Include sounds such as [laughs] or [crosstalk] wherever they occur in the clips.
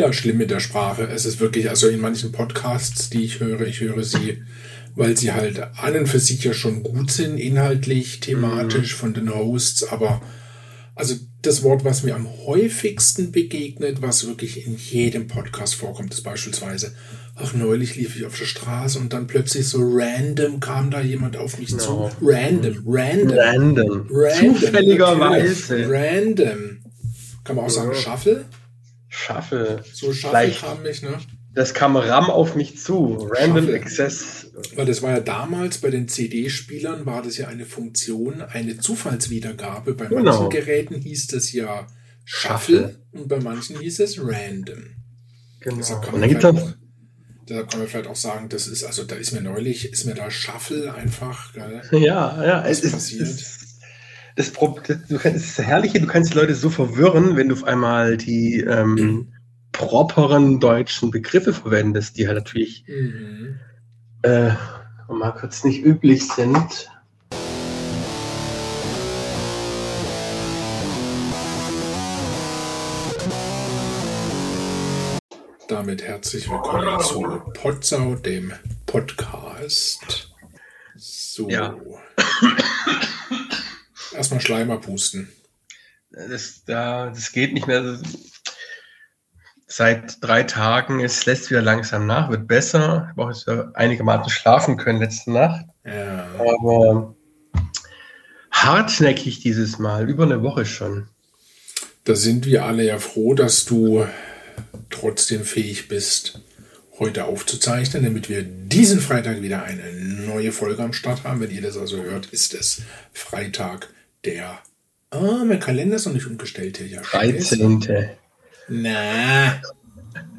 Ja, schlimm mit der Sprache. Es ist wirklich, also in manchen Podcasts, die ich höre, ich höre sie, weil sie halt an und für sich ja schon gut sind, inhaltlich, thematisch, mhm. von den Hosts, aber also das Wort, was mir am häufigsten begegnet, was wirklich in jedem Podcast vorkommt, ist beispielsweise, ach, neulich lief ich auf der Straße und dann plötzlich so random kam da jemand auf mich no. zu. Random, random. Random. random Zufälligerweise. Random. Kann man auch sagen, Shuffle? Shuffle. So Shuffle kam mich, ne? Das kam RAM auf mich zu. Random Shuffle. Access. Weil das war ja damals bei den CD-Spielern war das ja eine Funktion, eine Zufallswiedergabe. Bei genau. manchen Geräten hieß das ja Shuffle, Shuffle, und bei manchen hieß es Random. Genau. Deshalb kann, man vielleicht auch, deshalb kann man vielleicht auch sagen, das ist, also da ist mir neulich, ist mir da Shuffle einfach, geil, [laughs] Ja, ja, es ist passiert. Es, das, das, das Herrliche, du kannst die Leute so verwirren, wenn du auf einmal die ähm, mhm. properen deutschen Begriffe verwendest, die halt natürlich mhm. äh, mal kurz nicht üblich sind. Damit herzlich willkommen zu Potsau, dem Podcast. So. Ja. [clears throat] Erstmal Schleimer pusten. Das, da, das geht nicht mehr. Seit drei Tagen, es lässt wieder langsam nach, wird besser. Ich habe auch jetzt einigermaßen schlafen können letzte Nacht. Ja. Aber hartnäckig dieses Mal, über eine Woche schon. Da sind wir alle ja froh, dass du trotzdem fähig bist, heute aufzuzeichnen, damit wir diesen Freitag wieder eine neue Folge am Start haben. Wenn ihr das also hört, ist es Freitag, der. Ah, mein Kalender ist noch nicht umgestellt hier. Ja, 13. Na,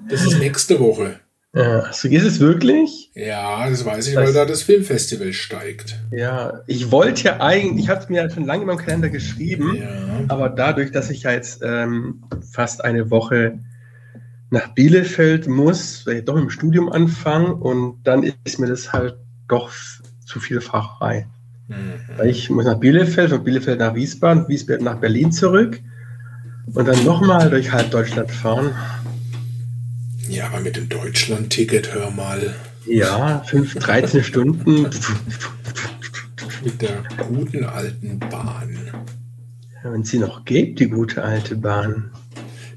das ist nächste Woche. Ja, so ist es wirklich? Ja, das weiß ich, das, weil da das Filmfestival steigt. Ja, ich wollte ja eigentlich, ich habe es mir ja schon lange in meinem Kalender geschrieben, ja. aber dadurch, dass ich ja jetzt ähm, fast eine Woche nach Bielefeld muss, weil ich doch im Studium anfange und dann ist mir das halt doch zu viel Facherei. Mhm. Ich muss nach Bielefeld, von Bielefeld nach Wiesbaden, Wiesbaden nach Berlin zurück und dann nochmal durch halb Deutschland fahren. Ja, aber mit dem Deutschland-Ticket, hör mal. Ja, 5, 13 Stunden. mit der guten alten Bahn. Ja, wenn sie noch geht, die gute alte Bahn.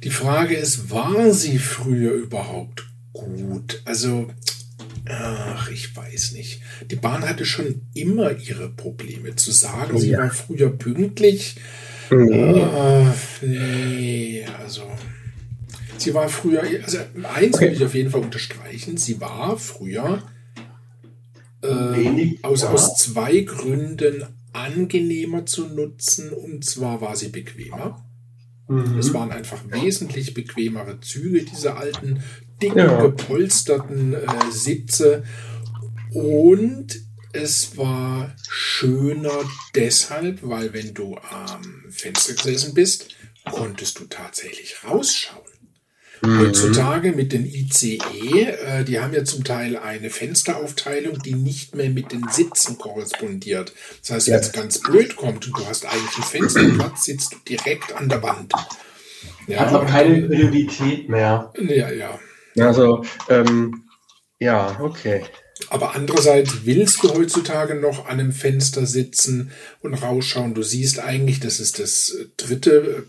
Die Frage ist, war sie früher überhaupt gut? Also, Ach, ich weiß nicht. Die Bahn hatte schon immer ihre Probleme. Zu sagen, sie war früher pünktlich. Nee. Äh, nee, also. Sie war früher, also eins okay. will ich auf jeden Fall unterstreichen, sie war früher äh, aus, aus zwei Gründen angenehmer zu nutzen. Und zwar war sie bequemer. Mhm. Es waren einfach wesentlich bequemere Züge, diese alten dicken, ja. gepolsterten äh, Sitze. Und es war schöner deshalb, weil wenn du am Fenster gesessen bist, konntest du tatsächlich rausschauen. Mhm. Heutzutage mit den ICE, äh, die haben ja zum Teil eine Fensteraufteilung, die nicht mehr mit den Sitzen korrespondiert. Das heißt, wenn es ganz blöd kommt und du hast eigentlich einen Fensterplatz, sitzt du direkt an der Wand. Ja, Hat auch keine Priorität mehr. Ja, ja. Also, ähm, ja, okay. Aber andererseits willst du heutzutage noch an einem Fenster sitzen und rausschauen. Du siehst eigentlich, das ist das dritte,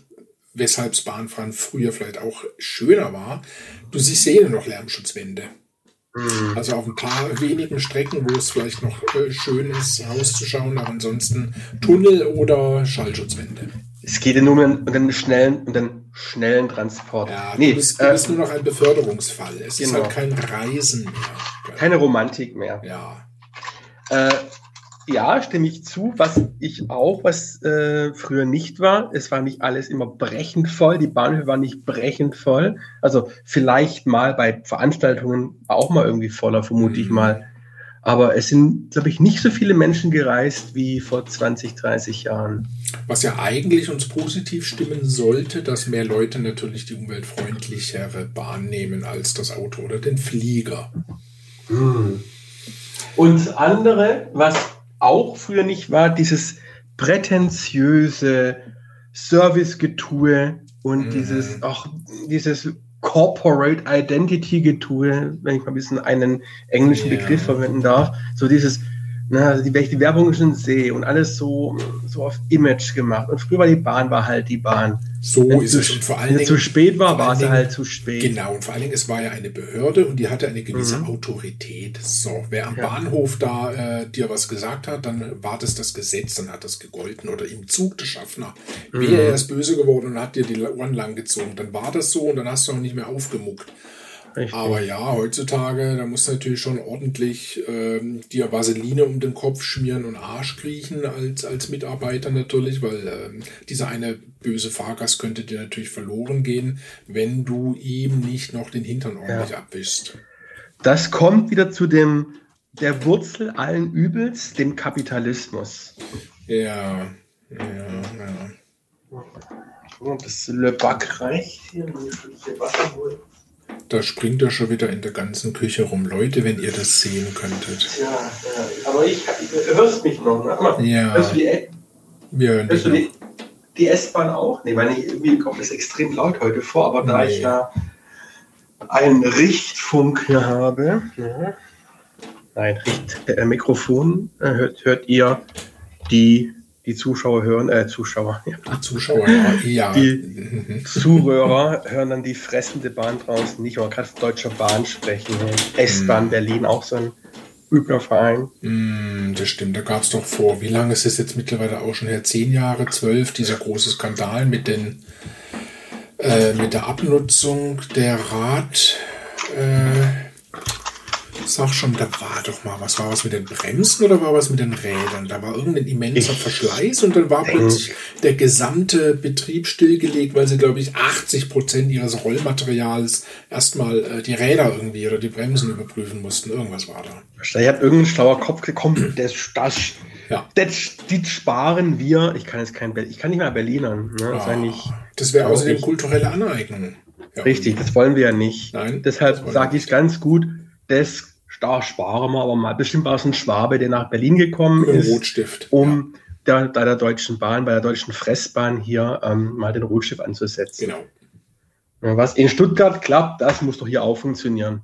weshalb das Bahnfahren früher vielleicht auch schöner war. Du siehst ja noch Lärmschutzwände. Mhm. Also auf ein paar wenigen Strecken, wo es vielleicht noch äh, schön ist, rauszuschauen, aber ansonsten Tunnel oder Schallschutzwände. Es geht ja nur um den schnellen, um den schnellen Transport. Ja, nee, du bist, du äh, bist nur noch ein Beförderungsfall. Es genau. ist halt kein Reisen mehr. Keine Romantik mehr. Ja. Äh, ja, stimme ich zu. Was ich auch, was äh, früher nicht war, es war nicht alles immer brechend voll. Die Bahnhöfe waren nicht brechend voll. Also vielleicht mal bei Veranstaltungen auch mal irgendwie voller, vermute mhm. ich mal. Aber es sind, glaube ich, nicht so viele Menschen gereist wie vor 20, 30 Jahren. Was ja eigentlich uns positiv stimmen sollte, dass mehr Leute natürlich die umweltfreundlichere Bahn nehmen als das Auto oder den Flieger. Hm. Und andere, was auch früher nicht war, dieses prätentiöse Servicegetue und mhm. dieses, auch dieses Corporate Identity Getue, wenn ich mal ein bisschen einen englischen. Begriff verwenden darf. So dieses, na, also die, die Werbung schon sehe und alles so, so auf Image gemacht. Und früher war die Bahn, war halt die Bahn. So wenn ist es. Und vor allen Dingen, zu spät war, war sie halt zu spät. Genau, und vor allen Dingen, es war ja eine Behörde und die hatte eine gewisse mhm. Autorität. So, wer am ja. Bahnhof da äh, dir was gesagt hat, dann war das das Gesetz, dann hat das gegolten. Oder im Zug der Schaffner. Mhm. Wäre er erst böse geworden und hat dir die Ohren lang gezogen, dann war das so und dann hast du auch nicht mehr aufgemuckt. Richtig. Aber ja, heutzutage, da musst du natürlich schon ordentlich ähm, dir Vaseline um den Kopf schmieren und Arsch kriechen als, als Mitarbeiter natürlich, weil ähm, dieser eine böse Fahrgast könnte dir natürlich verloren gehen, wenn du ihm nicht noch den Hintern ordentlich ja. abwischst. Das kommt wieder zu dem der Wurzel allen Übels, dem Kapitalismus. Ja, ja, ja. Das Le Bac reicht hier. Wasser holen. Da springt er schon wieder in der ganzen Küche rum. Leute, wenn ihr das sehen könntet. Ja, ja. aber ich, ich hörst mich noch. Ne? Mal, ja. Hörst du die, Wir hören hörst du die, die S-Bahn auch? Nee, meine ich, irgendwie kommt es extrem laut heute vor, aber da ich ja einen Richtfunk hier habe, ja. nein, Richt, äh, Mikrofon, äh, hört, hört ihr die die Zuschauer hören, äh, Zuschauer, ja. Die Zuschauer, ja. Die Zuhörer hören dann die fressende Bahn draußen, nicht mal gerade deutscher Bahn sprechen. S-Bahn mm. Berlin, auch so ein übler Verein. Mm, das stimmt, da gab es doch vor, wie lange ist es jetzt mittlerweile auch schon her? Zehn Jahre, zwölf, dieser große Skandal mit den äh, mit der Abnutzung der Rad. Äh, Sag schon, da war doch mal, was war was mit den Bremsen oder war was mit den Rädern? Da war irgendein immenser ich Verschleiß und dann war plötzlich der gesamte Betrieb stillgelegt, weil sie, glaube ich, 80 Prozent ihres Rollmaterials erstmal äh, die Räder irgendwie oder die Bremsen überprüfen mussten. Irgendwas war da. Da hat irgendein schlauer Kopf gekommen, [clears throat] das, das, ja. das, die sparen wir. Ich kann jetzt kein ich kann nicht mehr Berlinern. Ne? Das, oh, das wäre außerdem kulturelle Aneignung. Ja, Richtig, das wollen wir ja nicht. Nein. Deshalb sage ich ganz gut, das da sparen wir aber mal. Bestimmt war es ein Schwabe, der nach Berlin gekommen Im ist, Rotstift, um ja. der, bei der Deutschen Bahn, bei der Deutschen Fressbahn hier ähm, mal den Rotstift anzusetzen. Genau. Was in Stuttgart klappt, das muss doch hier auch funktionieren.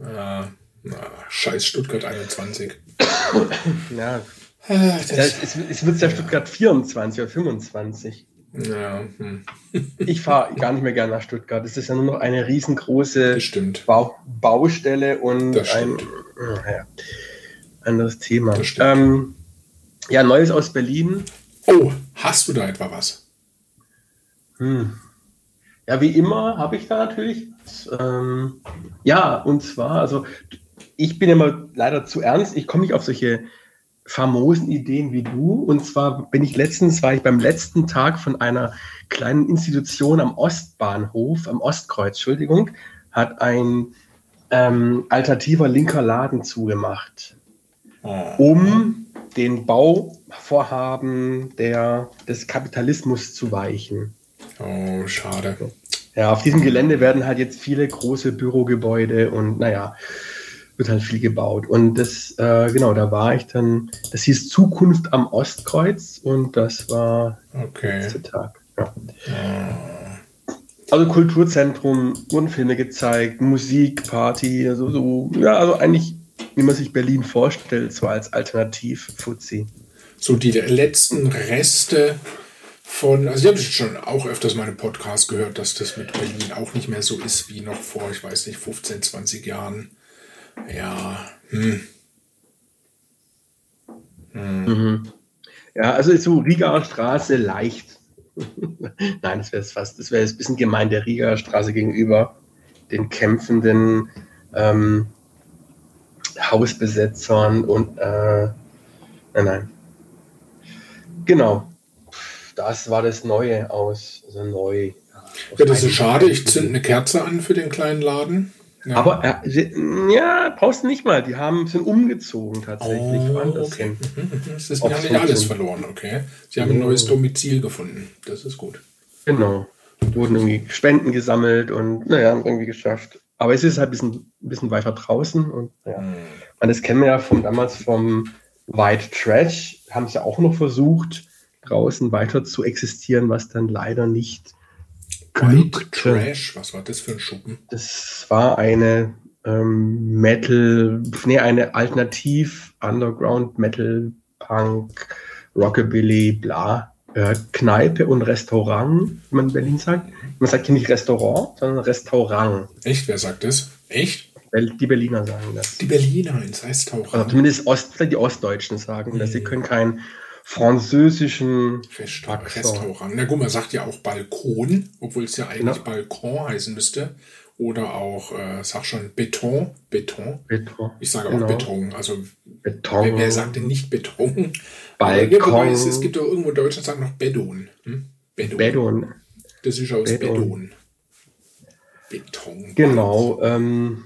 Ah, na, scheiß Stuttgart 21. ja. Ah, das, es, es wird ja Stuttgart 24 oder 25. Ja, hm. [laughs] ich fahre gar nicht mehr gerne nach Stuttgart. Es ist ja nur noch eine riesengroße Bau Baustelle und ein ja, anderes Thema. Ähm, ja, Neues aus Berlin. Oh, hast du da etwa was? Hm. Ja, wie immer habe ich da natürlich. Ähm, ja, und zwar, also ich bin immer leider zu ernst. Ich komme nicht auf solche famosen Ideen wie du. Und zwar bin ich letztens, war ich beim letzten Tag von einer kleinen Institution am Ostbahnhof, am Ostkreuz, Entschuldigung, hat ein ähm, alternativer linker Laden zugemacht, ah. um den Bauvorhaben der, des Kapitalismus zu weichen. Oh, schade. Ja, auf diesem Gelände werden halt jetzt viele große Bürogebäude und naja, wird halt viel gebaut. Und das, äh, genau, da war ich dann, das hieß Zukunft am Ostkreuz und das war okay. der letzte Tag. Ja. Ah. Also Kulturzentrum, wurden Filme gezeigt, Musik, Party, also so, ja, also eigentlich, wie man sich Berlin vorstellt, so als Alternativ-Fuzzi. So die letzten Reste von, also ich habe schon auch öfters meine Podcasts gehört, dass das mit Berlin auch nicht mehr so ist wie noch vor, ich weiß nicht, 15, 20 Jahren. Ja. Hm. Hm. Mhm. Ja, also so Rigaer Straße leicht. [laughs] Nein, das wäre fast, das wäre ein bisschen gemein der Rigaer Straße gegenüber den kämpfenden ähm, Hausbesetzern und äh, nein, nein. Genau. Das war das Neue aus, also neu. Ja, das ist schade. Ich zünde eine Kerze an für den kleinen Laden. Ja. Aber äh, ja, brauchst du nicht mal. Die haben sind umgezogen tatsächlich. Oh, okay. Das ist, wir haben nicht alles verloren, okay. Sie haben ein neues Domizil gefunden. Das ist gut. Genau. Wurden irgendwie Spenden gesammelt und naja, haben irgendwie geschafft. Aber es ist halt ein bisschen, ein bisschen weiter draußen und ja. Hm. Und das kennen wir ja von damals vom White Trash, haben es ja auch noch versucht, draußen weiter zu existieren, was dann leider nicht White Trash, was war das für ein Schuppen? Das war eine ähm, Metal, nee, eine Alternativ, Underground, Metal, Punk, Rockabilly, bla, äh, Kneipe und Restaurant, wie man in Berlin sagt. Man sagt hier nicht Restaurant, sondern Restaurant. Echt? Wer sagt das? Echt? Die Berliner sagen das. Die Berliner ins Restaurant. Also zumindest Ost, die Ostdeutschen sagen mhm. dass sie können kein französischen Restaurant. Na gut, man sagt ja auch Balkon, obwohl es ja eigentlich ja. Balkon heißen müsste. Oder auch, äh, sag schon, Beton. Beton. Beton. Ich sage genau. auch Beton. Also, Beton. Wer, wer sagt denn nicht Beton? Balkon. Es, es gibt auch irgendwo in Deutschland sagen noch Bedon. Hm? Bedon. Bedon. Das ist aus Bedon. Bedon. Beton. Genau. Ähm,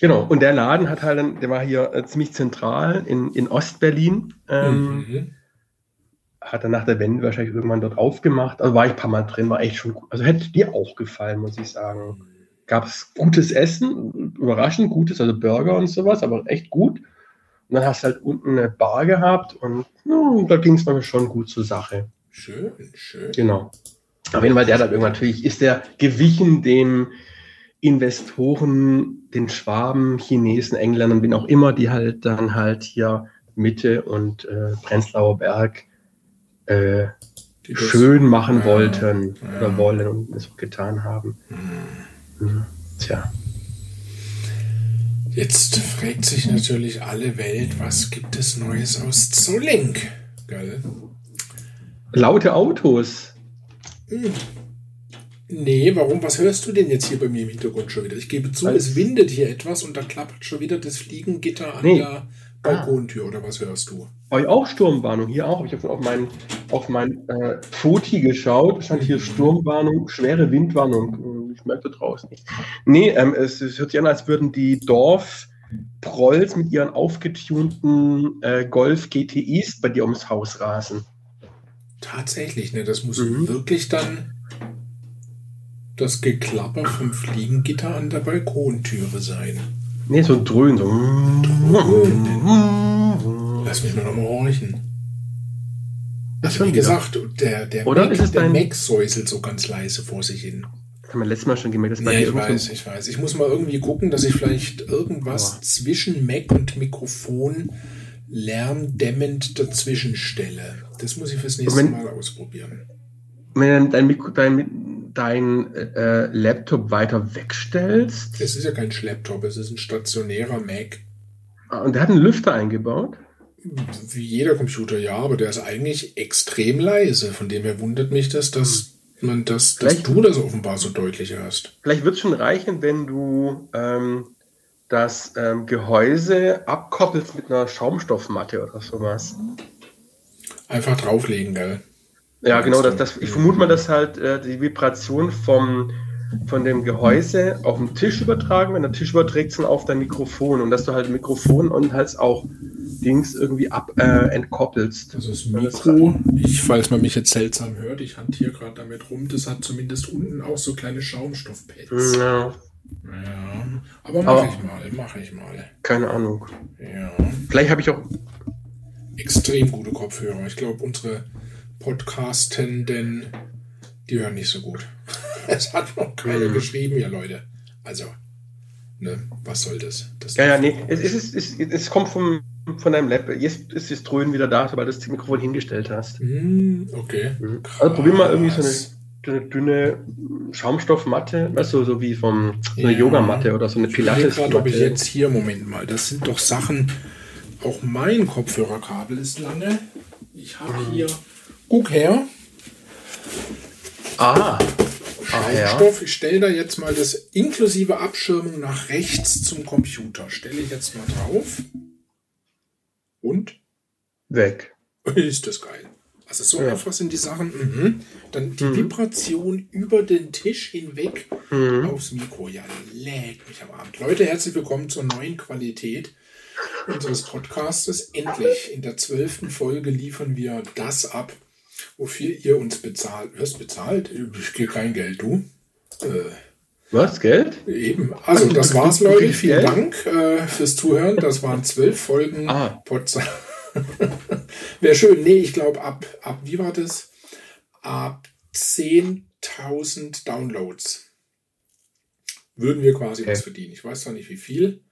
Genau, und der Laden hat halt, dann, der war hier äh, ziemlich zentral in, in Ostberlin. Ähm, mhm. Hat dann nach der Wende wahrscheinlich irgendwann dort aufgemacht. Also war ich ein paar Mal drin, war echt schon gut. Also hätte dir auch gefallen, muss ich sagen. Gab es gutes Essen, überraschend gutes, also Burger und sowas, aber echt gut. Und dann hast du halt unten eine Bar gehabt und ja, da ging es mir schon gut zur Sache. Schön, schön. Genau. Auf jeden Fall, der hat irgendwann natürlich, ist der gewichen dem Investoren, den Schwaben, Chinesen, Engländern, bin auch immer, die halt dann halt hier Mitte und äh, Prenzlauer Berg äh, schön machen ja, wollten ja. oder wollen und es auch getan haben. Mhm. Mhm. Tja. Jetzt fragt sich natürlich alle Welt, was gibt es Neues aus Zollink? Gell? Laute Autos. Mhm. Nee, warum? Was hörst du denn jetzt hier bei mir im Hintergrund schon wieder? Ich gebe zu, Als es windet hier etwas und da klappert schon wieder das Fliegengitter an nee. der Balkontür oder was hörst du? Bei auch Sturmwarnung, hier auch. Ich habe auf mein, auf mein äh, Foti geschaut, stand hier Sturmwarnung, schwere Windwarnung. Ich merke da draußen nicht. Nee, ähm, es, es, hört sich an, als würden die Dorf-Prolls mit ihren aufgetunten äh, Golf GTIs bei dir ums Haus rasen. Tatsächlich, ne? Das muss mhm. wirklich dann das Geklapper vom Fliegengitter an der Balkontüre sein. Nee, so ein Dröhnen. So. Dröhnen. Lass mich mal nochmal horchen. Also wie gesagt, der, der, Oder Mac, der Mac säuselt so ganz leise vor sich hin. Das haben wir letztes Mal schon gemerkt. Das ja, ich weiß, ich weiß. Ich muss mal irgendwie gucken, dass ich vielleicht irgendwas oh. zwischen Mac und Mikrofon lärmdämmend dazwischen stelle. Das muss ich fürs nächste wenn, Mal ausprobieren. Wenn dein, dein, dein äh, Laptop weiter wegstellst. Es ist ja kein Laptop, es ist ein stationärer Mac. Ah, und der hat einen Lüfter eingebaut? Wie jeder Computer, ja, aber der ist eigentlich extrem leise. Von dem her wundert mich das, dass man das, dass du das offenbar so deutlich hörst. Vielleicht wird es schon reichen, wenn du ähm, das ähm, Gehäuse abkoppelst mit einer Schaumstoffmatte oder sowas. Einfach drauflegen, gell? Ja, genau. Das, das, ich vermute mal, dass halt äh, die Vibration vom, von dem Gehäuse auf den Tisch übertragen, wenn der Tisch überträgt, dann auf dein Mikrofon und dass du halt Mikrofon und halt auch Dings irgendwie ab äh, entkoppelst. Das ist Mikro. Ich, falls man mich jetzt seltsam hört, ich hantiere gerade damit rum, das hat zumindest unten auch so kleine Schaumstoffpads. Ja. Ja, aber mache ich mal, mache ich mal. Keine Ahnung. Ja. Vielleicht habe ich auch extrem gute Kopfhörer. Ich glaube, unsere Podcastenden, die hören nicht so gut. [laughs] es hat noch keiner mhm. geschrieben, ja Leute. Also, ne, was soll das? das ja, ja, nee, es, es, es, es, kommt vom, von deinem Lab. Jetzt ist das Dröhnen wieder da, sobald du das Mikrofon hingestellt hast. Mm, okay. Mhm. Also probier mal irgendwie so eine, eine dünne Schaumstoffmatte, weißt du, so wie vom, so eine ja. Yogamatte oder so eine pilates Ich ob ich jetzt hier, Moment mal, das sind doch Sachen, auch mein Kopfhörerkabel ist lange. Ich habe mhm. hier Guck her. Ah. Schaumstoff. Ich stelle da jetzt mal das inklusive Abschirmung nach rechts zum Computer. Stelle ich jetzt mal drauf. Und? Weg. [laughs] Ist das geil. Also so ja. einfach sind die Sachen. Mhm. Dann die mhm. Vibration über den Tisch hinweg mhm. aufs Mikro. Ja, lädt mich am Abend. Leute, herzlich willkommen zur neuen Qualität unseres Podcastes. Endlich in der zwölften Folge liefern wir das ab, wofür ihr uns bezahlt. Was bezahlt? Ich kriege kein Geld, du. Äh, Was, Geld? Eben. Also, das war's, Leute. Vielen Dank äh, fürs Zuhören. Das waren zwölf Folgen ah. [laughs] Wäre schön. Nee, ich glaube, ab, ab, wie war das? Ab 10.000 10.000 Downloads würden wir quasi okay. was verdienen. Ich weiß zwar nicht wie viel.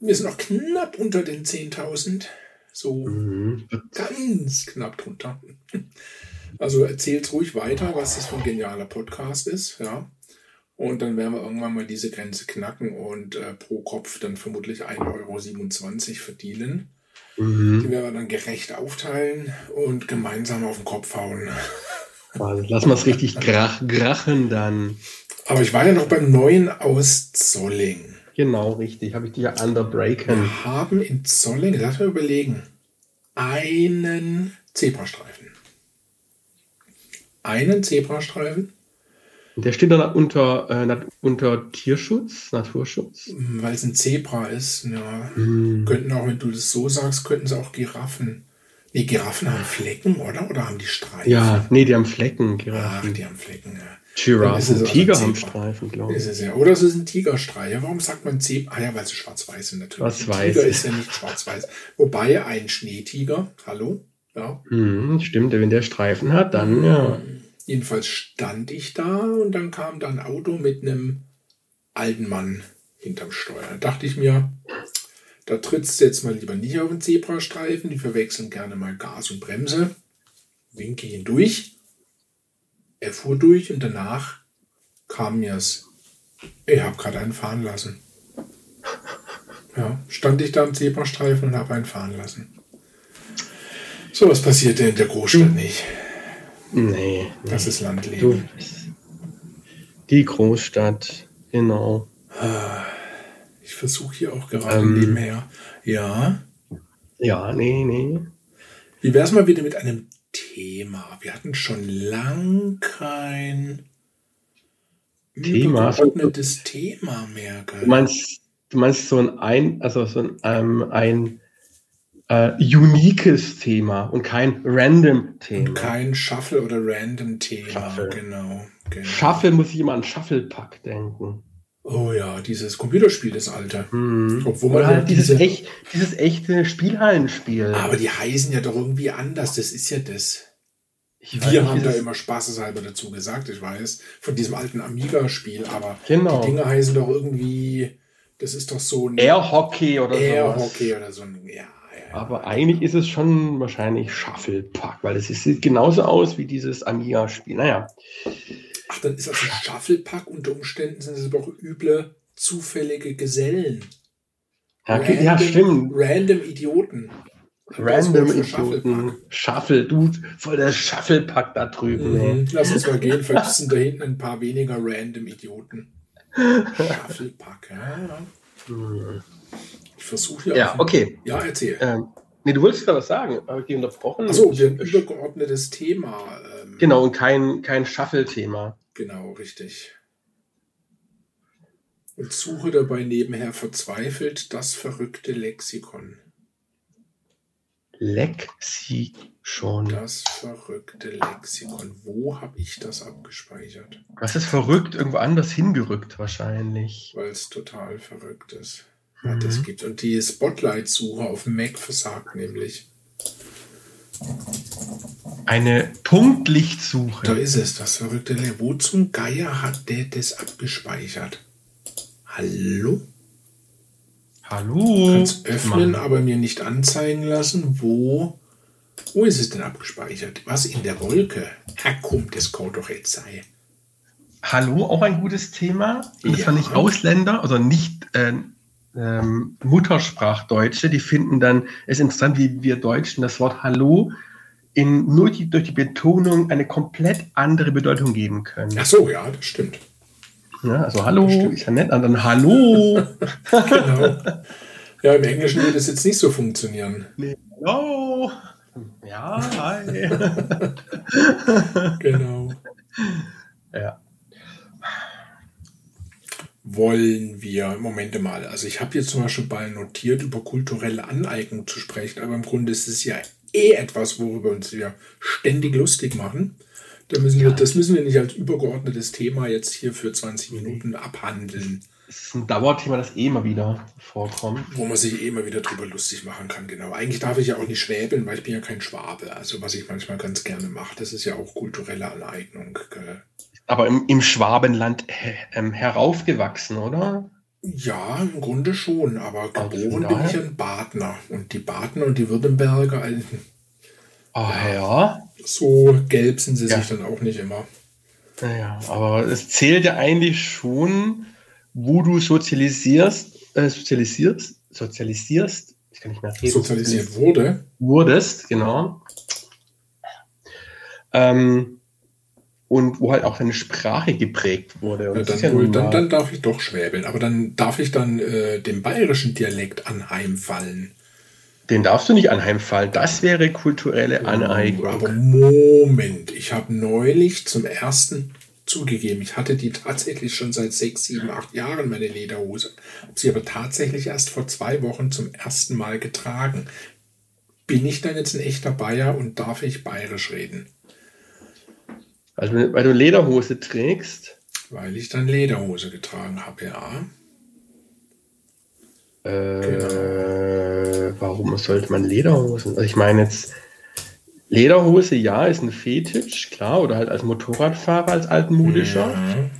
Wir sind noch knapp unter den 10.000. So mhm. ganz knapp drunter. [laughs] Also erzählt ruhig weiter, was das für ein genialer Podcast ist, ja. Und dann werden wir irgendwann mal diese Grenze knacken und äh, pro Kopf dann vermutlich 1,27 Euro verdienen. Mhm. Die werden wir dann gerecht aufteilen und gemeinsam auf den Kopf hauen. [laughs] Also lass mal es richtig [laughs] grach, grachen dann. Aber ich war ja noch beim neuen aus Zolling. Genau, richtig. Habe ich dich ja underbreaken. Wir haben in Zolling, lass mal überlegen, einen Zebrastreifen. Einen Zebrastreifen der steht dann unter, äh, unter Tierschutz, Naturschutz. Weil es ein Zebra ist, ja. Hm. Könnten auch, wenn du das so sagst, könnten sie auch Giraffen. Nee, Giraffen haben Flecken, oder? Oder haben die Streifen? Ja, nee, die haben Flecken, Giraffen. Ach, die haben Flecken, ja. Giraffen, also Tiger haben Streifen, glaube ich. Ist es ja. Oder es ist ein Tigerstreifen. Warum sagt man Zebra? Ah ja, weil sie schwarz-weiß sind natürlich. Schwarz-weiß. Tiger ist ja nicht schwarz-weiß. Wobei ein Schneetiger, hallo? Ja. Hm, stimmt, wenn der Streifen hat, dann ja. Jedenfalls stand ich da und dann kam da ein Auto mit einem alten Mann hinterm Steuer. Da dachte ich mir, da trittst du jetzt mal lieber nicht auf den Zebrastreifen. Die verwechseln gerne mal Gas und Bremse. Winke ihn durch. Er fuhr durch und danach kam mir's. Ich habe gerade einen fahren lassen. Ja, stand ich da am Zebrastreifen und habe einen fahren lassen. So was passierte in der Großstadt nicht. Nee. Das ist Landleben. Du, die Großstadt, genau. Ich versuche hier auch gerade ähm, nebenher. Ja. Ja, nee, nee. Wie wäre es mal wieder mit einem Thema? Wir hatten schon lang kein Thema. übergeordnetes Thema mehr. Gell? Du meinst, du meinst so ein, ein also so ein, ähm, ein äh, uniques Thema und kein random Thema. Und kein Shuffle oder random Thema, Shuffle. Genau, genau. Shuffle muss ich immer an Shuffle-Pack denken. Oh ja, dieses Computerspiel, das alte. Mhm. Obwohl man halt dieses, diese, echt, dieses echte Spielhallenspiel. Aber die heißen ja doch irgendwie anders. Das ist ja das. Ich Wir nicht, haben da immer spaßeshalber dazu gesagt, ich weiß, von diesem alten Amiga-Spiel, aber genau. die Dinge heißen doch irgendwie, das ist doch so ein Air Hockey oder so. Air Hockey oder so ein, ja, aber eigentlich ist es schon wahrscheinlich Shufflepack, weil es sieht genauso aus wie dieses Amiga-Spiel. Naja. Ach, dann ist das ein Shufflepack. Unter Umständen sind es aber auch üble, zufällige Gesellen. Ja, random, ja stimmt. Random Idioten. Random Idioten. Shuffle, du, voll der Shufflepack da drüben. Mhm. Lass uns mal gehen, vielleicht sind da hinten ein paar weniger random Idioten. Shufflepack, ja. [laughs] Ich versuche ja. Ja, okay. Ja, erzähl. Ähm, nee, du wolltest gerade was sagen, aber ich unterbrochen. Achso, ein übergeordnetes Thema. Ähm, genau, und kein, kein Shuffle-Thema. Genau, richtig. Und suche dabei nebenher verzweifelt das verrückte Lexikon. Lexikon. Das verrückte Lexikon. Wo habe ich das abgespeichert? Das ist verrückt, irgendwo anders hingerückt wahrscheinlich. Weil es total verrückt ist. Das mhm. gibt. Und die Spotlight-Suche auf Mac versagt nämlich. Eine Punktlichtsuche. Da ist es, das verrückte Leer. Wo zum Geier hat der das abgespeichert? Hallo? Hallo? Du kannst öffnen, Mann. aber mir nicht anzeigen lassen, wo. Wo ist es denn abgespeichert? Was in der Wolke? Herr komm, das kann doch jetzt sein. Hallo, auch ein gutes Thema. Das ja. war nicht Ausländer, also nicht äh, ähm, Muttersprachdeutsche, die finden dann es interessant, wie wir Deutschen das Wort Hallo in, nur die, durch die Betonung eine komplett andere Bedeutung geben können. Ach so, ja, das stimmt. Ja, also Hallo ist ja nett, dann Hallo. [laughs] genau. Ja, im Englischen würde es jetzt nicht so funktionieren. Nee. Hallo. Ja, hi. [laughs] genau. Ja wollen wir, Momente mal, also ich habe hier zum Beispiel mal notiert, über kulturelle Aneignung zu sprechen, aber im Grunde ist es ja eh etwas, worüber uns wir ständig lustig machen. Da müssen ja. wir, das müssen wir nicht als übergeordnetes Thema jetzt hier für 20 Minuten abhandeln. es ist ein Dauerthema, das eh immer wieder vorkommt. Wo man sich eh immer wieder drüber lustig machen kann, genau. Eigentlich darf ich ja auch nicht schwäbeln, weil ich bin ja kein Schwabe. Also was ich manchmal ganz gerne mache, das ist ja auch kulturelle Aneignung. Gell? Aber im, im Schwabenland äh, heraufgewachsen, oder? Ja, im Grunde schon, aber geboren bin ich in Badner. Und die Badner und die Württemberger, alten. Ah ja. So gelb sind sie ja. sich dann auch nicht immer. Naja, aber es zählt ja eigentlich schon, wo du sozialisierst, äh, sozialisierst, sozialisierst, ich kann nicht mehr reden. Sozialisiert wurde. Wurdest, genau. Ähm, und wo halt auch deine Sprache geprägt wurde. Ja, dann, ja dann, dann, darf ich doch schwäbeln, aber dann darf ich dann äh, dem bayerischen Dialekt anheimfallen. Den darfst du nicht anheimfallen. Das wäre kulturelle oh, Aneignung. Aber Moment, ich habe neulich zum ersten zugegeben, ich hatte die tatsächlich schon seit sechs, sieben, acht Jahren, meine Lederhose. Habe sie aber tatsächlich erst vor zwei Wochen zum ersten Mal getragen. Bin ich dann jetzt ein echter Bayer und darf ich bayerisch reden? Also, weil du Lederhose trägst. Weil ich dann Lederhose getragen habe, ja. Äh, genau. Warum sollte man Lederhosen? Also ich meine jetzt, Lederhose, ja, ist ein Fetisch, klar, oder halt als Motorradfahrer, als altmodischer. Ja.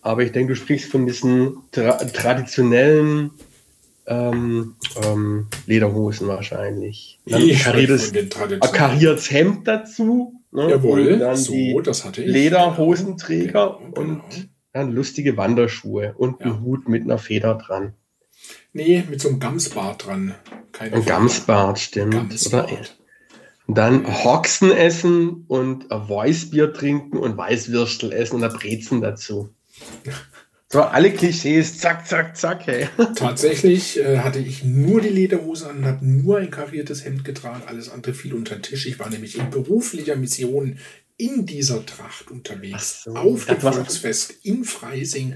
Aber ich denke, du sprichst von diesen tra traditionellen ähm, ähm, Lederhosen wahrscheinlich. Dann ich kariertes, kariertes Hemd dazu Ne? Jawohl, dann so, das hatte ich. Lederhosenträger genau, genau. und dann lustige Wanderschuhe und ja. ein Hut mit einer Feder dran. Nee, mit so einem Gamsbart dran. Keine ein Gamsbart, stimmt. Gamsbart. Oder? Dann Hoxen essen und Weißbier trinken und Weißwürstel essen und ein Brezen dazu. [laughs] So, alle Klischees, zack, zack, zack, hey. [laughs] Tatsächlich äh, hatte ich nur die Lederhose an, habe nur ein kariertes Hemd getragen, alles andere fiel unter den Tisch. Ich war nämlich in beruflicher Mission in dieser Tracht unterwegs, so, auf dem Volksfest in Freising,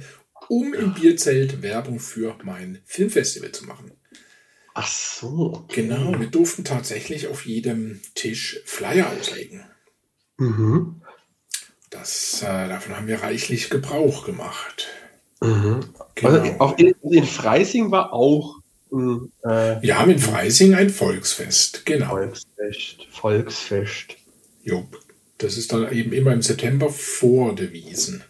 um im Bierzelt Werbung für mein Filmfestival zu machen. Ach so. Okay. Genau, wir durften tatsächlich auf jedem Tisch Flyer auslegen. Mhm. Das, äh, davon haben wir reichlich Gebrauch gemacht. Mhm. Genau. Also auch in, in, Freising war auch. Äh, Wir haben in Freising ein Volksfest, genau. Volksfest, Volksfest. Jupp. Das ist dann eben immer im September vor der Wiesen.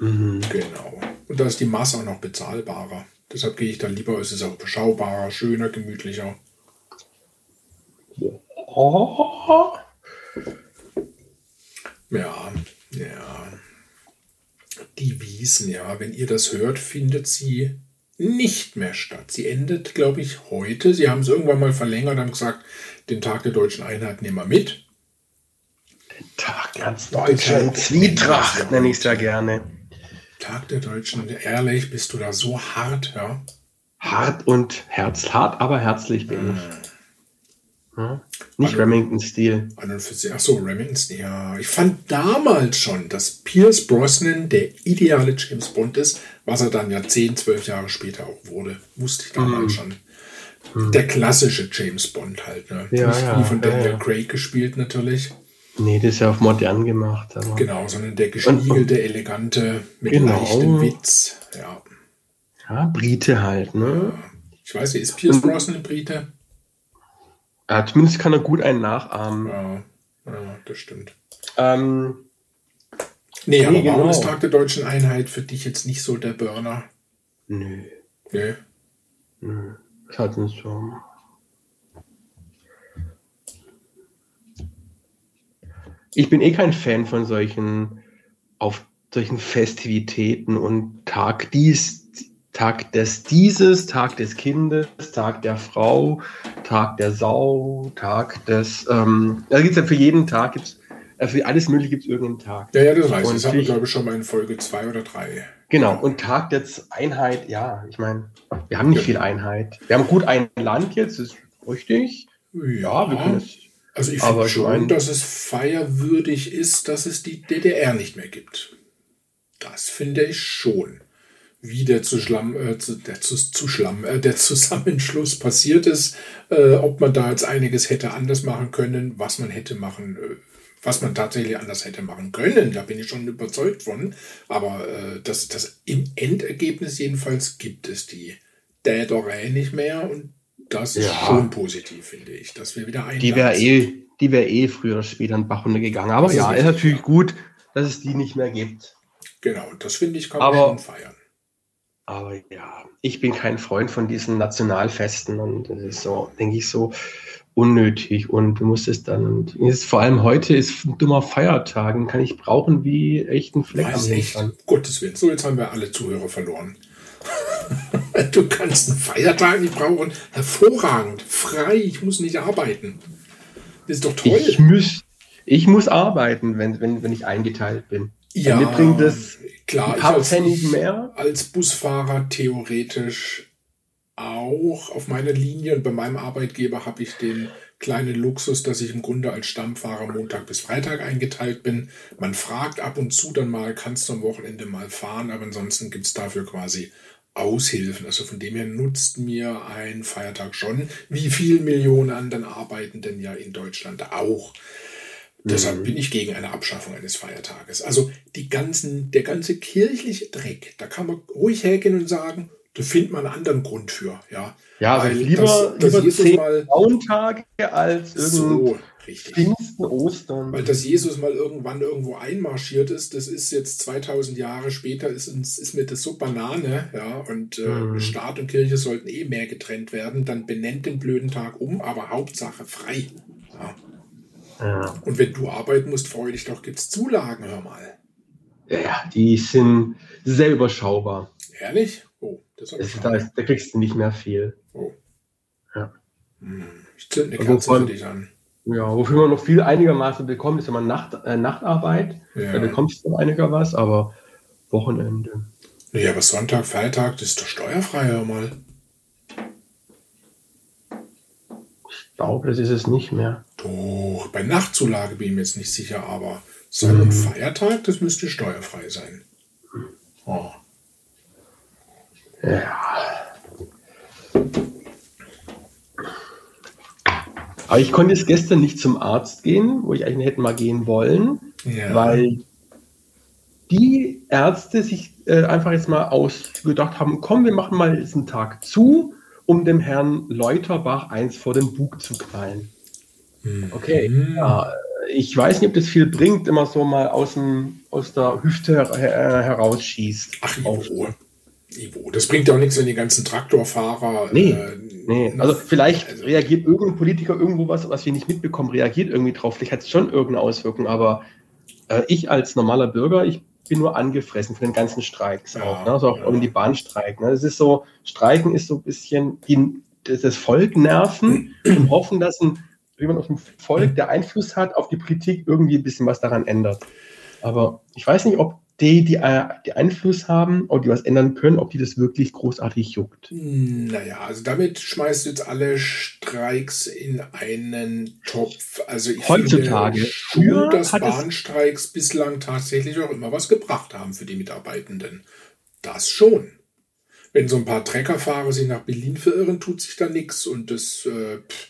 Mhm. Genau. Und da ist die Masse auch noch bezahlbarer. Deshalb gehe ich dann lieber, es ist auch beschaubarer, schöner, gemütlicher. Oh. Ja, ja die Wiesen, ja, wenn ihr das hört, findet sie nicht mehr statt. Sie endet, glaube ich, heute. Sie haben es irgendwann mal verlängert, haben gesagt, den Tag der deutschen Einheit nehmen wir mit. Den Tag der deutschen Zwietracht nenne ich es ja gerne. Tag der Deutschen, ehrlich, bist du da so hart, ja? Hart und herz, hart, aber herzlich bin ich. Hm. Ja, nicht Remington-Stil. Achso, Remington-Stil, ja. Ich fand damals schon, dass Pierce Brosnan der ideale James Bond ist, was er dann ja 10, 12 Jahre später auch wurde. Wusste ich damals mm. schon. Mm. Der klassische James Bond halt, ne? Ja, nicht ja, wie von Daniel ja, Craig gespielt natürlich. Nee, das ist ja auf modern gemacht. Aber. Genau, sondern der gespiegelte, elegante, mit genau. leichtem Witz. Ja. Ja, Brite halt, ne? Ich weiß nicht, ist Pierce Brosnan Brite? Ja, zumindest kann er gut einen nachahmen. Ja, ja das stimmt. Ähm, nee, nee, aber genau. warum ist Tag der Deutschen Einheit für dich jetzt nicht so der Burner? Nö. Nö. Nö. Ist halt nicht so. Ich bin eh kein Fan von solchen auf solchen Festivitäten und Tag dies, Tag des dieses, Tag des Kindes, Tag der Frau, Tag der Sau, Tag des, ähm, da gibt es ja für jeden Tag, gibt's, äh, für alles mögliche gibt es irgendeinen Tag. Ja, ja, das weiß ich. Das haben wir, glaube ich, schon mal in Folge zwei oder drei. Genau, und Tag der Einheit, ja, ich meine, wir haben nicht ja. viel Einheit. Wir haben gut ein Land jetzt, ist richtig. Ja, wir können es. Also ich finde schon, mein, dass es feierwürdig ist, dass es die DDR nicht mehr gibt. Das finde ich schon wie der, Zuschlamm, äh, der, Zuschlamm, äh, der [laughs] Zusammenschluss passiert ist, äh, ob man da jetzt einiges hätte anders machen können, was man hätte machen, äh, was man tatsächlich anders hätte machen können. Da bin ich schon überzeugt von. Aber äh, das, das im Endergebnis jedenfalls gibt es die Däderei nicht mehr und das ist ja. schon positiv, finde ich, dass wir wieder ein. Die wäre eh, die wäre eh früher oder später in Bach gegangen. Aber das ja, ist, ist natürlich gut, dass es die nicht mehr gibt. Genau, das finde ich, kann man aber, schon feiern. Aber ja, ich bin kein Freund von diesen Nationalfesten und das ist so, denke ich, so unnötig und du musst es dann, und ist, vor allem heute ist ein dummer Feiertag, den kann ich brauchen wie echt ein Fleck am echt? Gottes Willen, so jetzt haben wir alle Zuhörer verloren. [laughs] du kannst einen Feiertag nicht brauchen. Hervorragend, frei, ich muss nicht arbeiten. Das ist doch toll. Ich muss, ich muss arbeiten, wenn, wenn, wenn ich eingeteilt bin. Ja, mir bringt es klar, ein paar Pfennig mehr. Als Busfahrer theoretisch auch auf meiner Linie und bei meinem Arbeitgeber habe ich den kleinen Luxus, dass ich im Grunde als Stammfahrer Montag bis Freitag eingeteilt bin. Man fragt ab und zu dann mal, kannst du am Wochenende mal fahren, aber ansonsten gibt es dafür quasi Aushilfen. Also von dem her nutzt mir ein Feiertag schon, wie viele Millionen anderen Arbeitenden ja in Deutschland auch. Deshalb mhm. bin ich gegen eine Abschaffung eines Feiertages. Also die ganzen, der ganze kirchliche Dreck, da kann man ruhig hergehen und sagen, da findet man einen anderen Grund für. Ja, ja also Weil lieber, das, das lieber mal, Frauentage als so, richtig. Pfingsten, Ostern. Weil dass Jesus mal irgendwann irgendwo einmarschiert ist, das ist jetzt 2000 Jahre später, ist, ist mir das so Banane. Ja, und äh, mhm. Staat und Kirche sollten eh mehr getrennt werden. Dann benennt den blöden Tag um, aber Hauptsache frei. Ja. Ja. Und wenn du arbeiten musst, freue dich doch, gibt es Zulagen, hör mal. Ja, die sind sehr überschaubar. Ehrlich? Oh, das ist da, ist, da kriegst du nicht mehr viel. Oh. Ja. Hm, ich zünde eine Kerze für dich an. Ja, wofür man noch viel einigermaßen bekommt, ist immer Nacht, äh, Nachtarbeit. Ja. Da bekommst du noch einiger was, aber Wochenende. Ja, aber Sonntag, Freitag, das ist doch steuerfrei, hör mal. Ich glaube, das ist es nicht mehr. Doch, bei Nachtzulage bin ich mir jetzt nicht sicher, aber Sonn- und mhm. Feiertag, das müsste steuerfrei sein. Oh. Ja. Aber ich konnte jetzt gestern nicht zum Arzt gehen, wo ich eigentlich hätte mal gehen wollen, ja. weil die Ärzte sich äh, einfach jetzt mal ausgedacht haben, komm, wir machen mal jetzt einen Tag zu um dem Herrn Leuterbach eins vor den Bug zu knallen. Mhm. Okay, ja, ich weiß nicht, ob das viel bringt, immer so mal aus, dem, aus der Hüfte her äh, herausschießt. Ach, Ivo. Ivo. Das bringt ja auch nichts, wenn die ganzen Traktorfahrer. Nee, äh, nee. also vielleicht also, reagiert irgendein Politiker irgendwo was, was wir nicht mitbekommen, reagiert irgendwie drauf. Vielleicht hat es schon irgendeine Auswirkung, aber äh, ich als normaler Bürger, ich bin nur angefressen von den ganzen Streiks ja, auch. Ne? Also auch ja. um die Bahnstreik. Ne? Das ist so, Streiken ist so ein bisschen die, das Volk nerven und hoffen, dass ein, jemand aus dem Volk, der Einfluss hat auf die Politik, irgendwie ein bisschen was daran ändert. Aber ich weiß nicht, ob die, die, äh, die Einfluss haben oder die was ändern können, ob die das wirklich großartig juckt. Naja, also damit schmeißt du jetzt alle Streiks in einen Topf. Also ich Heutzutage. finde schon, dass Bahnstreiks bislang tatsächlich auch immer was gebracht haben für die Mitarbeitenden. Das schon. Wenn so ein paar Treckerfahrer sich nach Berlin verirren, tut sich da nichts und das äh, pff,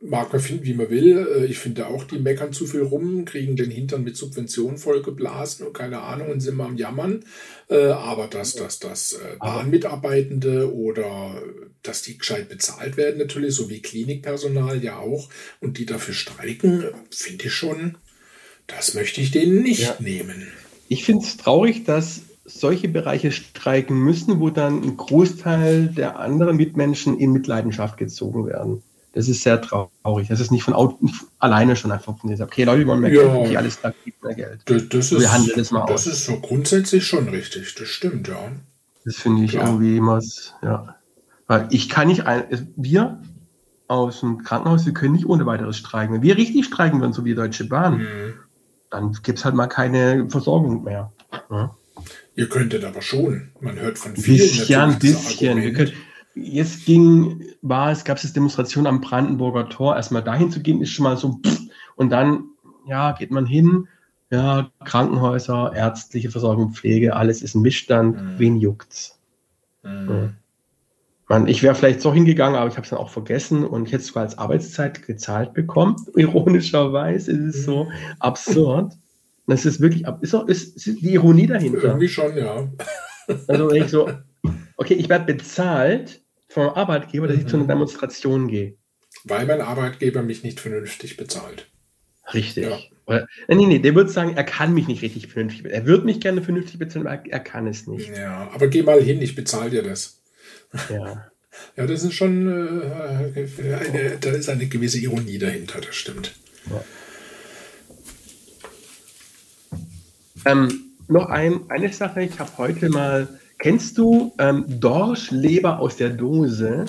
mag man finden, wie man will. Äh, ich finde auch, die meckern zu viel rum, kriegen den Hintern mit Subventionen vollgeblasen und keine Ahnung und sind mal am Jammern. Äh, aber dass, dass, dass äh, Bahnmitarbeitende oder dass die gescheit bezahlt werden natürlich, so wie Klinikpersonal ja auch, und die dafür streiken, finde ich schon, das möchte ich denen nicht ja. nehmen. Ich finde es traurig, dass solche Bereiche streiken müssen, wo dann ein Großteil der anderen Mitmenschen in Mitleidenschaft gezogen werden. Das ist sehr traurig. Das ist nicht von Auto, alleine schon einfach von dieser, okay, Leute, wollen mehr ja, Geld, okay, alles klar, gibt mehr Geld. Das, das ist, Wir handeln das mal Das aus. ist so grundsätzlich schon richtig, das stimmt, ja. Das finde ich Klar. irgendwie immer, ja. Weil ich kann nicht, ein, wir aus dem Krankenhaus, wir können nicht ohne weiteres streiken. Wenn wir richtig streiken würden, so wie die Deutsche Bahn, mhm. dann gibt es halt mal keine Versorgung mehr. Ja. Ihr könntet aber schon. Man hört von vielen. Bisschen, ein bisschen. Wir können, Jetzt ging, war es, gab es Demonstration am Brandenburger Tor. Erstmal dahin zu gehen, ist schon mal so, und dann, ja, geht man hin, ja, Krankenhäuser, ärztliche Versorgung, Pflege, alles ist ein Missstand, mhm. wen juckt's? Mhm. man, ich wäre vielleicht so hingegangen, aber ich habe es dann auch vergessen und ich hätte es sogar als Arbeitszeit gezahlt bekommen. [laughs] Ironischerweise ist es so absurd. Das ist wirklich, ist, auch, ist, ist die Ironie dahinter. Irgendwie schon, ja. Also wenn ich so, okay, ich werde bezahlt vom Arbeitgeber, dass ich zu einer mhm. Demonstration gehe. Weil mein Arbeitgeber mich nicht vernünftig bezahlt. Richtig. Ja. Oder, nee, nee, der wird sagen, er kann mich nicht richtig vernünftig bezahlen. Er wird mich gerne vernünftig bezahlen, aber er kann es nicht. Ja, aber geh mal hin, ich bezahle dir das. Ja. [laughs] Ja, das ist schon, äh, eine, da ist eine gewisse Ironie dahinter, das stimmt. Ja. Ähm, noch ein, eine Sache, ich habe heute mal, kennst du ähm, Dorschleber aus der Dose?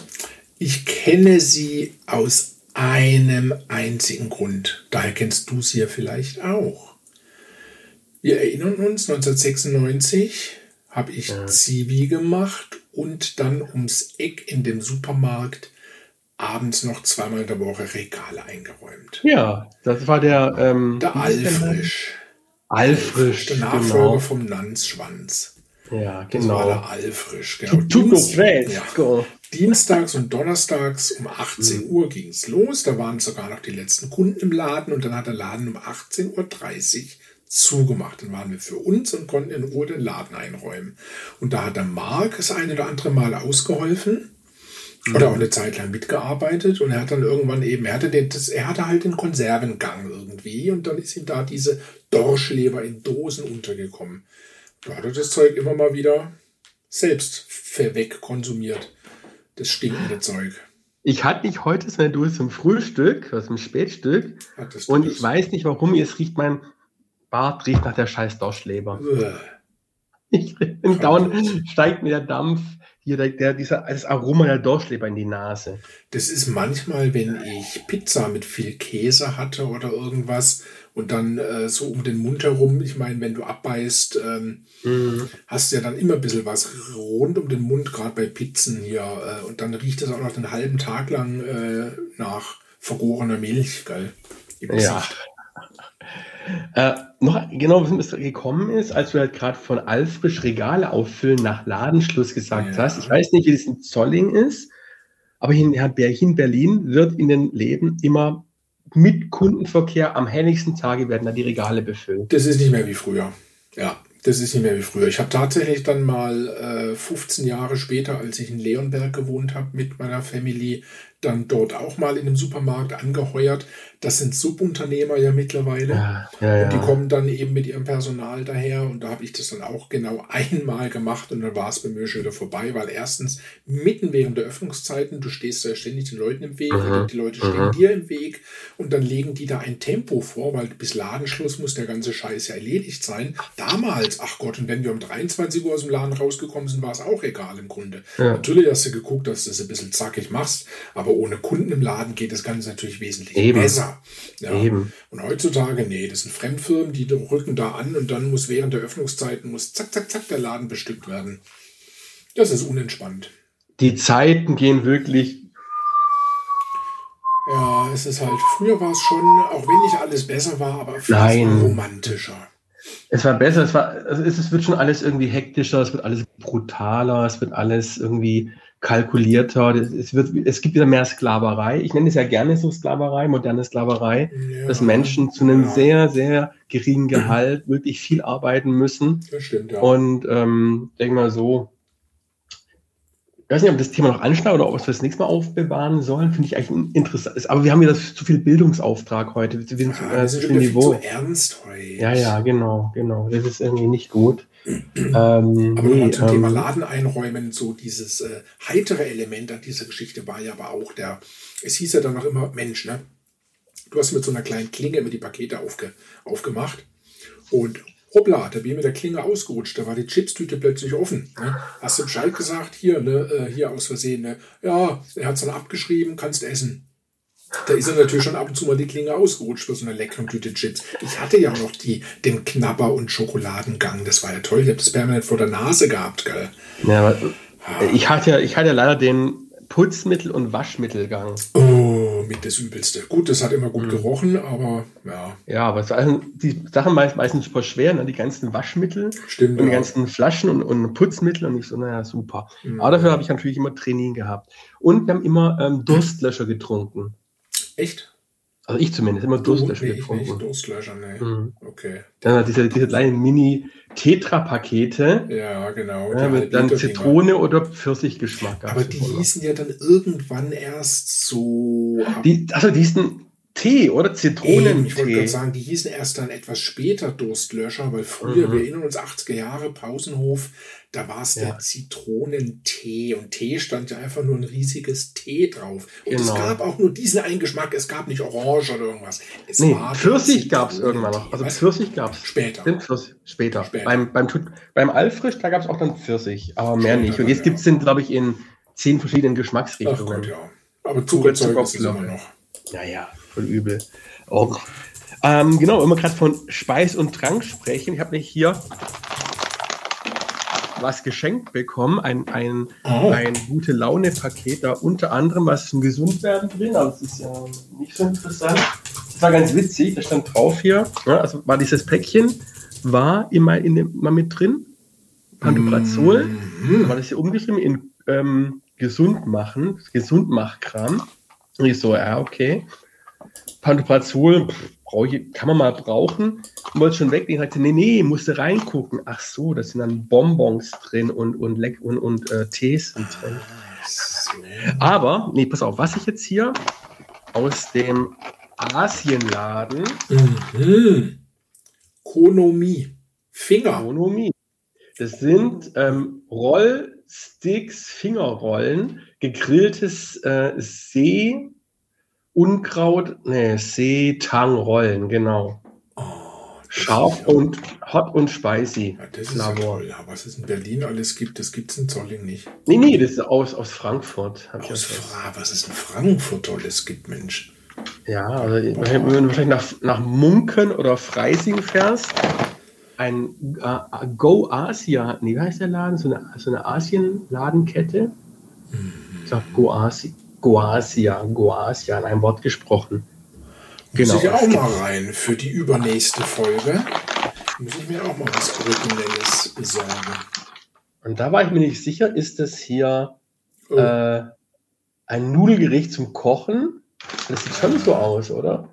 Ich kenne sie aus einem einzigen Grund. Daher kennst du sie ja vielleicht auch. Wir erinnern uns, 1996 habe ich ja. Zivi gemacht und dann ums Eck in dem Supermarkt abends noch zweimal in der Woche Regale eingeräumt. Ja, das war der, ähm, der Alfrisch. Alfrisch, der Nachfolger genau. vom Nanzschwanz. Ja, genau. Das war der Alfrisch. Genau. Dienst, ja. Dienstags und Donnerstags um 18 mhm. Uhr ging es los. Da waren sogar noch die letzten Kunden im Laden und dann hat der Laden um 18.30 Uhr zugemacht. Dann waren wir für uns und konnten in Ruhe den Laden einräumen. Und da hat der Marc das eine oder andere Mal ausgeholfen. Mhm. Oder auch eine Zeit lang mitgearbeitet und er hat dann irgendwann eben, er hatte, den, das, er hatte halt den Konservengang irgendwie und dann ist ihm da diese Dorschleber in Dosen untergekommen. Da hat er das Zeug immer mal wieder selbst wegkonsumiert. Das stinkende Zeug. Ich hatte nicht heute so eine Dose zum Frühstück, aus dem Spätstück. Und ich weiß nicht warum, es riecht mein Bart riecht nach der scheiß Dorschleber. Ich bin down, steigt mir der Dampf, hier der, der, dieser, das Aroma der Dorschleber in die Nase. Das ist manchmal, wenn ich Pizza mit viel Käse hatte oder irgendwas und dann äh, so um den Mund herum, ich meine, wenn du abbeißt, ähm, mhm. hast du ja dann immer ein bisschen was rund um den Mund, gerade bei Pizzen hier. Äh, und dann riecht es auch noch einen halben Tag lang äh, nach vergorener Milch, geil. Ja. [laughs] Äh, noch genau, wie es gekommen ist, als du halt gerade von Alfrisch Regale auffüllen nach Ladenschluss gesagt ja. hast. Ich weiß nicht, wie das in Zolling ist, aber in, in Berlin wird in den Läden immer mit Kundenverkehr am helligsten Tage werden da die Regale befüllt. Das ist nicht mehr wie früher. Ja, das ist nicht mehr wie früher. Ich habe tatsächlich dann mal äh, 15 Jahre später, als ich in Leonberg gewohnt habe mit meiner Family, dann dort auch mal in einem Supermarkt angeheuert. Das sind Subunternehmer ja mittlerweile. Ja, ja, und die kommen dann eben mit ihrem Personal daher. Und da habe ich das dann auch genau einmal gemacht und dann war es bei mir schon wieder vorbei, weil erstens mitten während der Öffnungszeiten, du stehst da ständig den Leuten im Weg, mhm. die Leute stehen mhm. dir im Weg und dann legen die da ein Tempo vor, weil bis Ladenschluss muss der ganze Scheiß ja erledigt sein. Damals, ach Gott, und wenn wir um 23 Uhr aus dem Laden rausgekommen sind, war es auch egal im Grunde. Natürlich hast du geguckt, dass du das ein bisschen zackig machst, aber aber ohne Kunden im Laden geht das Ganze natürlich wesentlich Eben. besser. Ja. Eben. Und heutzutage, nee, das sind Fremdfirmen, die rücken da an und dann muss während der Öffnungszeiten muss zack, zack, zack der Laden bestückt werden. Das ist unentspannt. Die Zeiten gehen wirklich. Ja, es ist halt, früher war es schon, auch wenn nicht alles besser war, aber Nein. romantischer. Es war besser, es war, also es, wird schon alles irgendwie hektischer, es wird alles brutaler, es wird alles irgendwie kalkulierter. Es, wird, es gibt wieder mehr Sklaverei. Ich nenne es ja gerne so Sklaverei, moderne Sklaverei, ja, dass Menschen zu einem ja. sehr, sehr geringen Gehalt wirklich viel arbeiten müssen. Das stimmt, ja. Und ähm, denke mal so, ich weiß nicht, ob das Thema noch anschneiden oder ob wir es das nächste Mal aufbewahren sollen, finde ich eigentlich interessant. Aber wir haben ja zu viel Bildungsauftrag heute. Wir sind ja, äh, zu, äh, Niveau. zu ernst heute. Ja, ja, genau, genau. Das ist irgendwie nicht gut. [clears throat] ähm, Aber nee, zum ähm, Thema Laden einräumen, so dieses äh, heitere Element an dieser Geschichte war ja aber auch der, es hieß ja dann noch immer, Mensch, ne? Du hast mit so einer kleinen Klinge immer die Pakete aufge, aufgemacht und hoppla, da bin ich mit der Klinge ausgerutscht, da war die Chipstüte plötzlich offen. Ne? Hast du Bescheid gesagt, hier, ne, äh, hier aus Versehen, ne? ja, er hat es dann abgeschrieben, kannst essen. Da ist er natürlich schon ab und zu mal die Klinge ausgerutscht für so eine leckere Tüte Chips. Ich hatte ja noch die, den Knabber- und Schokoladengang. Das war ja toll. Ich habe das permanent vor der Nase gehabt, gell? Ja, aber ich hatte, ich hatte leider den Putzmittel- und Waschmittelgang. Oh, mit das Übelste. Gut, das hat immer gut mhm. gerochen, aber ja. Ja, aber also die Sachen meist, meistens super schwer, ne? die ganzen Waschmittel Stimmt, und die ganzen Flaschen und, und, Putzmittel und ich so, naja, super. Mhm. Aber dafür habe ich natürlich immer Training gehabt. Und wir haben immer ähm, Durstlöscher getrunken. Echt? Also ich zumindest, immer Durstlöscher nee, getrunken. Nicht Durstlöscher, nee. Mhm. Okay. Dann diese, diese kleinen Mini-Tetra-Pakete. Ja, genau. Ja, mit dann Zitrone oder Pfirsichgeschmack. Aber die hießen ja dann irgendwann erst so. Die, also die hießen Tee oder Zitronentee. Ich wollte gerade sagen, die hießen erst dann etwas später Durstlöscher, weil früher, mhm. wir erinnern uns 80er Jahre, Pausenhof, da war es ja. der Zitronentee und Tee stand ja einfach nur ein riesiges Tee drauf. Und genau. es gab auch nur diesen einen Geschmack, es gab nicht Orange oder irgendwas. Es nee, Pfirsich gab es irgendwann noch. Also Was? Pfirsich gab es. Später. Pfirsich, später. später. Beim, beim, beim Alfrisch, da gab es auch dann Pfirsich, aber mehr später, nicht. Und jetzt gibt es den, glaube ich, in zehn verschiedenen Geschmacksrichtungen. Ach Gott, ja. Aber Zuckerzeug ist immer noch. Naja, voll übel. Auch. Ähm, genau, wenn wir gerade von Speis und Trank sprechen, ich habe mich hier was geschenkt bekommen, ein, ein, oh. ein gute Laune-Paket, da unter anderem was zum Gesundwerden drin, aber das ist ja nicht so interessant. Das war ganz witzig, da stand drauf hier, ja, also war dieses Päckchen, war immer in dem, mal mit drin, Pantoprazol, mm. war das hier umgeschrieben in ähm, gesund machen, Gesundmachkram. Und ich so, ja, okay. Pantoprazol, ich, kann man mal brauchen. Ich wollte schon weg. Ich sagte, nee, nee, musste reingucken. Ach so, da sind dann Bonbons drin und, und, Leck und, und äh, Tees sind drin. So. Aber, nee, pass auf, was ich jetzt hier aus dem Asienladen. Mhm. Konomie. Finger. Konomie. Das sind ähm, Rollsticks, Fingerrollen, gegrilltes äh, See Unkraut, nee, Seetangrollen, genau. Oh, Scharf und hot und spicy. Ja, das ist ja toll. Ja, was es in Berlin alles gibt, das gibt es in Zolling nicht. Nee, nee, das ist aus, aus Frankfurt. Aus Fra was es in Frankfurt tolles gibt, Mensch. Ja, also wenn du wahrscheinlich nach, nach Munken oder Freising fährst, ein uh, Go Asia, nee, wie heißt der Laden? So eine, so eine Asien-Ladenkette. Mhm. Ich sag Go Asia. Goasia, Goasia in einem Wort gesprochen. Genau. Muss ich auch mal rein für die übernächste Folge. Muss ich mir auch mal was Originelles besorgen. Und da war ich mir nicht sicher, ist das hier oh. äh, ein Nudelgericht zum Kochen? Das sieht schon so aus, oder?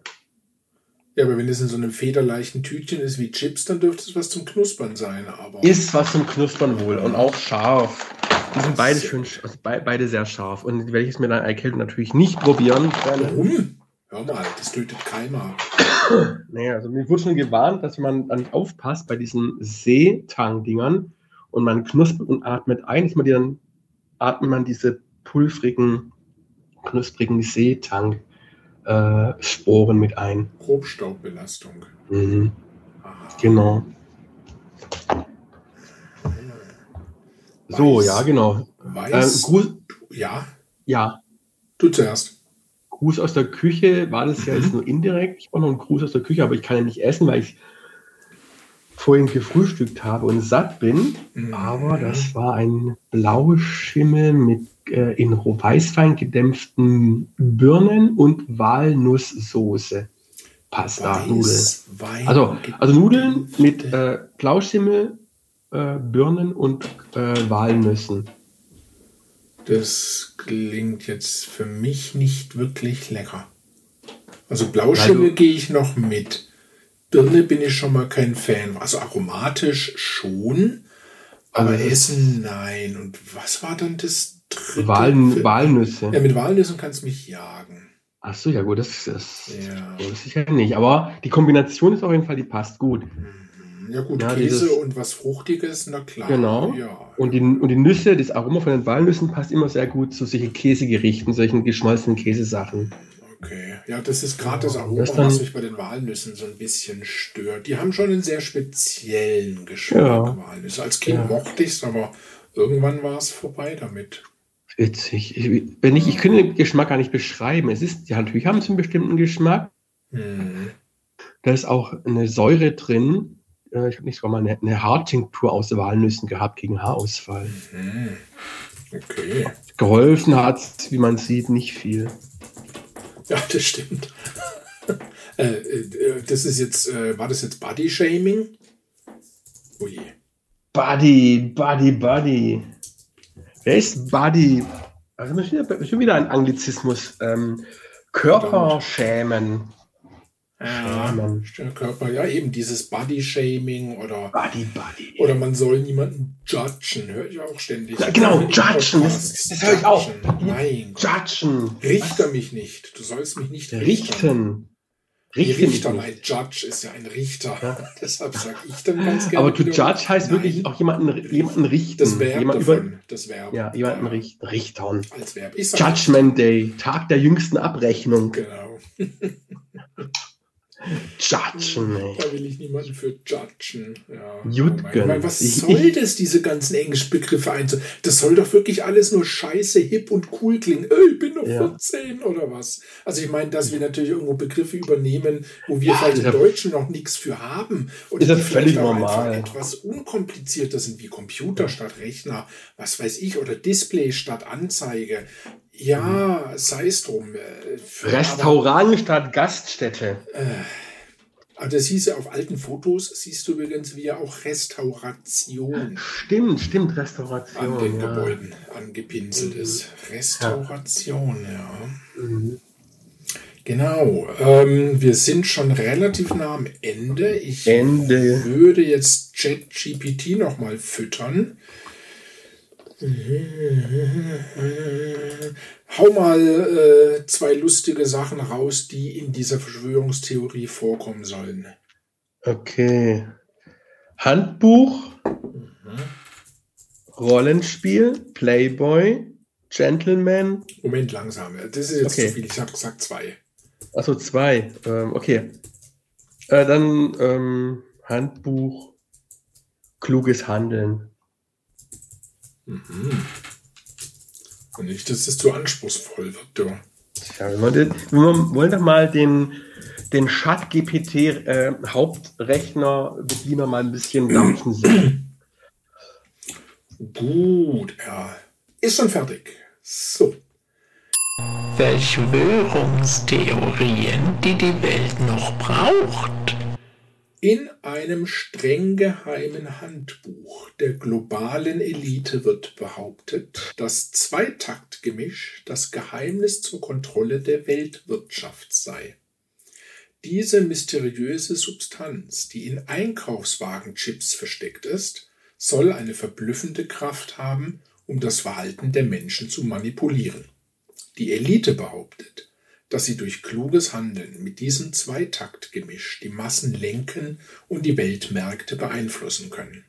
Ja, aber wenn es in so einem federleichten Tütchen ist wie Chips, dann dürfte es was zum Knuspern sein. Aber ist was zum Knuspern wohl und auch scharf. Die sind beide schön, also be beide sehr scharf. Und werde ich es mir dann erkälten natürlich nicht probieren. Warum? Hör mal, das tötet keiner. [coughs] naja, also mir wurde schon gewarnt, dass man dann aufpasst bei diesen Seetang-Dingern und man knuspert und atmet ein, dass man die dann atmet man diese pulvrigen, knusprigen Seetang äh, mit ein. Grobstaubbelastung. Mhm. Genau. So, ja, genau. Weiß, äh, Gruß, ja. Ja. Du zuerst. Gruß aus der Küche war das ja jetzt mhm. nur indirekt. Ich brauche noch einen Gruß aus der Küche, aber ich kann ja nicht essen, weil ich vorhin gefrühstückt habe und satt bin. Mhm. Aber das war ein Blauschimmel mit äh, in Weißwein gedämpften Birnen und Walnusssoße. Pasta, Nudeln. Also, also Nudeln mit äh, Blauschimmel, äh, Birnen und äh, Walnüssen. Das klingt jetzt für mich nicht wirklich lecker. Also Blauschimmel gehe ich noch mit. Birne bin ich schon mal kein Fan. Also aromatisch schon, aber also Essen nein. Und was war dann das dritte? Waln, Walnüsse. Ja, mit Walnüssen kannst du mich jagen. Ach so, ja gut, das, das, ja. sicher nicht. Aber die Kombination ist auf jeden Fall, die passt gut. Mhm. Ja gut, ja, Käse dieses, und was Fruchtiges, na klar. Genau. Ja. Und, die, und die Nüsse, das Aroma von den Walnüssen passt immer sehr gut zu solchen Käsegerichten, solchen geschmolzenen Käsesachen. Okay, ja, das ist gerade das Aroma, das dann, was mich bei den Walnüssen so ein bisschen stört. Die haben schon einen sehr speziellen Geschmack, ja. Walnüsse. Als Kind ja. mochte ich es, aber irgendwann war es vorbei damit. Witzig. Ich, wenn ich, ich könnte den Geschmack gar nicht beschreiben. Es ist, ja, natürlich haben sie einen bestimmten Geschmack. Hm. Da ist auch eine Säure drin, äh, ich habe nicht sogar mal eine, eine Haartinktur aus Walnüssen gehabt gegen Haarausfall. Mhm. Okay. Geholfen hat, wie man sieht, nicht viel. Ja, das stimmt. [laughs] äh, äh, das ist jetzt, äh, war das jetzt Body Shaming? Ui. Buddy, Buddy, Buddy. Wer ist Buddy? Also schon wieder ein Anglizismus. Ähm, Körperschämen. Ja, Körper, ja, eben dieses Body-Shaming oder, Body, Body. oder man soll niemanden judgen, höre ich auch ständig. Ja, genau, judgen, das, das höre ich auch. Nein. Judgen. Richter Was? mich nicht, du sollst mich nicht richten. richten. Richten. Richter, nein, Judge ist ja ein Richter. Ja. [laughs] Deshalb sage ich dann ganz gerne. Aber to judge heißt nein. wirklich auch jemanden, jemanden richten. Das Verb Jemand davon, über, das Verb. Ja, jemanden ja. richten. Richtern. Als Verb. Judgment Day, Tag der jüngsten Abrechnung. Genau. [laughs] Judgen, ey. Da will ich niemanden für judgen. Ja. Jutgen. was soll das, diese ganzen englischen Begriffe einzu? Das soll doch wirklich alles nur scheiße, hip und cool klingen. Ey, ich bin doch ja. 14 oder was? Also ich meine, dass wir natürlich irgendwo Begriffe übernehmen, wo wir ja, vielleicht im Deutschen noch nichts für haben. Oder ist das völlig normal. etwas unkomplizierter sind, wie Computer statt Rechner, was weiß ich, oder Display statt Anzeige. Ja, sei es drum. Äh, Restaurant aber, statt Gaststätte. Äh, aber das hieß ja auf alten Fotos, siehst du übrigens wie ja auch Restauration. Stimmt, stimmt, Restauration. An den ja. Gebäuden angepinselt mhm. ist. Restauration, ja. ja. Mhm. Genau. Ähm, wir sind schon relativ nah am Ende. Ich Ende. würde jetzt ChatGPT nochmal füttern. Hau mal äh, zwei lustige Sachen raus, die in dieser Verschwörungstheorie vorkommen sollen. Okay. Handbuch, mhm. Rollenspiel, Playboy, Gentleman. Moment, langsam. Das ist jetzt okay. zu viel. Ich habe gesagt zwei. Achso, zwei. Ähm, okay. Äh, dann ähm, Handbuch, kluges Handeln. Mhm. Und nicht, dass es zu anspruchsvoll wird, du. Ja, wir, wollen, wir wollen doch mal den, den Chat-GPT äh, Hauptrechner Bediener mal ein bisschen [clears throat] dampfen sehen. Gut, ja. Ist schon fertig. So. Verschwörungstheorien, die die Welt noch braucht. In einem streng geheimen Handbuch der globalen Elite wird behauptet, das Zweitaktgemisch das Geheimnis zur Kontrolle der Weltwirtschaft sei. Diese mysteriöse Substanz, die in Einkaufswagenchips versteckt ist, soll eine verblüffende Kraft haben, um das Verhalten der Menschen zu manipulieren. Die Elite behauptet, dass sie durch kluges Handeln mit diesem Zweitaktgemisch die Massen lenken und die Weltmärkte beeinflussen können.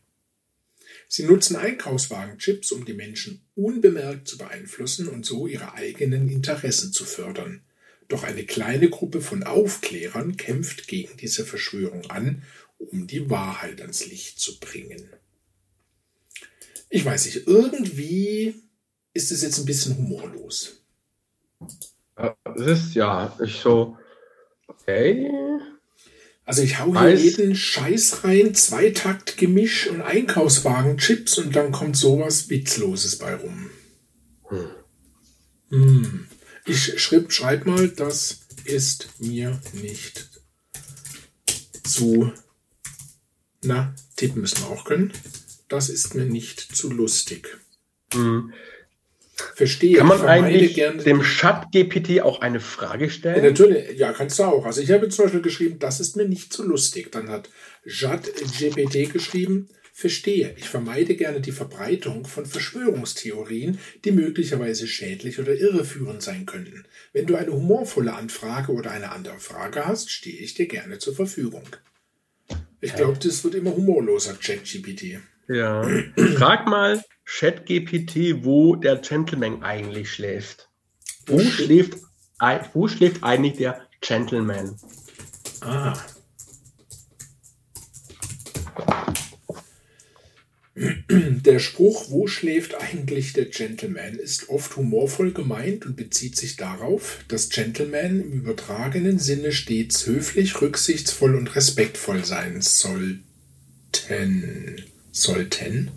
Sie nutzen Einkaufswagenchips, um die Menschen unbemerkt zu beeinflussen und so ihre eigenen Interessen zu fördern. Doch eine kleine Gruppe von Aufklärern kämpft gegen diese Verschwörung an, um die Wahrheit ans Licht zu bringen. Ich weiß nicht, irgendwie ist es jetzt ein bisschen humorlos. Das ist ja, ich so, okay. Also ich hau hier jeden Scheiß rein, Zweitaktgemisch und Einkaufswagen, Chips und dann kommt sowas Witzloses bei rum. Hm. Hm. Ich schreib, schreib mal, das ist mir nicht zu. Na, tippen müssen wir auch können. Das ist mir nicht zu lustig. Hm. Verstehe. Kann man eigentlich dem Chat-GPT auch eine Frage stellen? Ja, natürlich, ja, kannst du auch. Also ich habe zum Beispiel geschrieben, das ist mir nicht so lustig. Dann hat Chat-GPT geschrieben, verstehe, ich vermeide gerne die Verbreitung von Verschwörungstheorien, die möglicherweise schädlich oder irreführend sein könnten. Wenn du eine humorvolle Anfrage oder eine andere Frage hast, stehe ich dir gerne zur Verfügung. Ich glaube, das wird immer humorloser, ChatGPT. Ja. Frag mal ChatGPT, wo der Gentleman eigentlich schläft. Wo schläft, wo schläft eigentlich der Gentleman? Ah. Der Spruch, wo schläft eigentlich der Gentleman, ist oft humorvoll gemeint und bezieht sich darauf, dass Gentlemen im übertragenen Sinne stets höflich, rücksichtsvoll und respektvoll sein sollten sollten.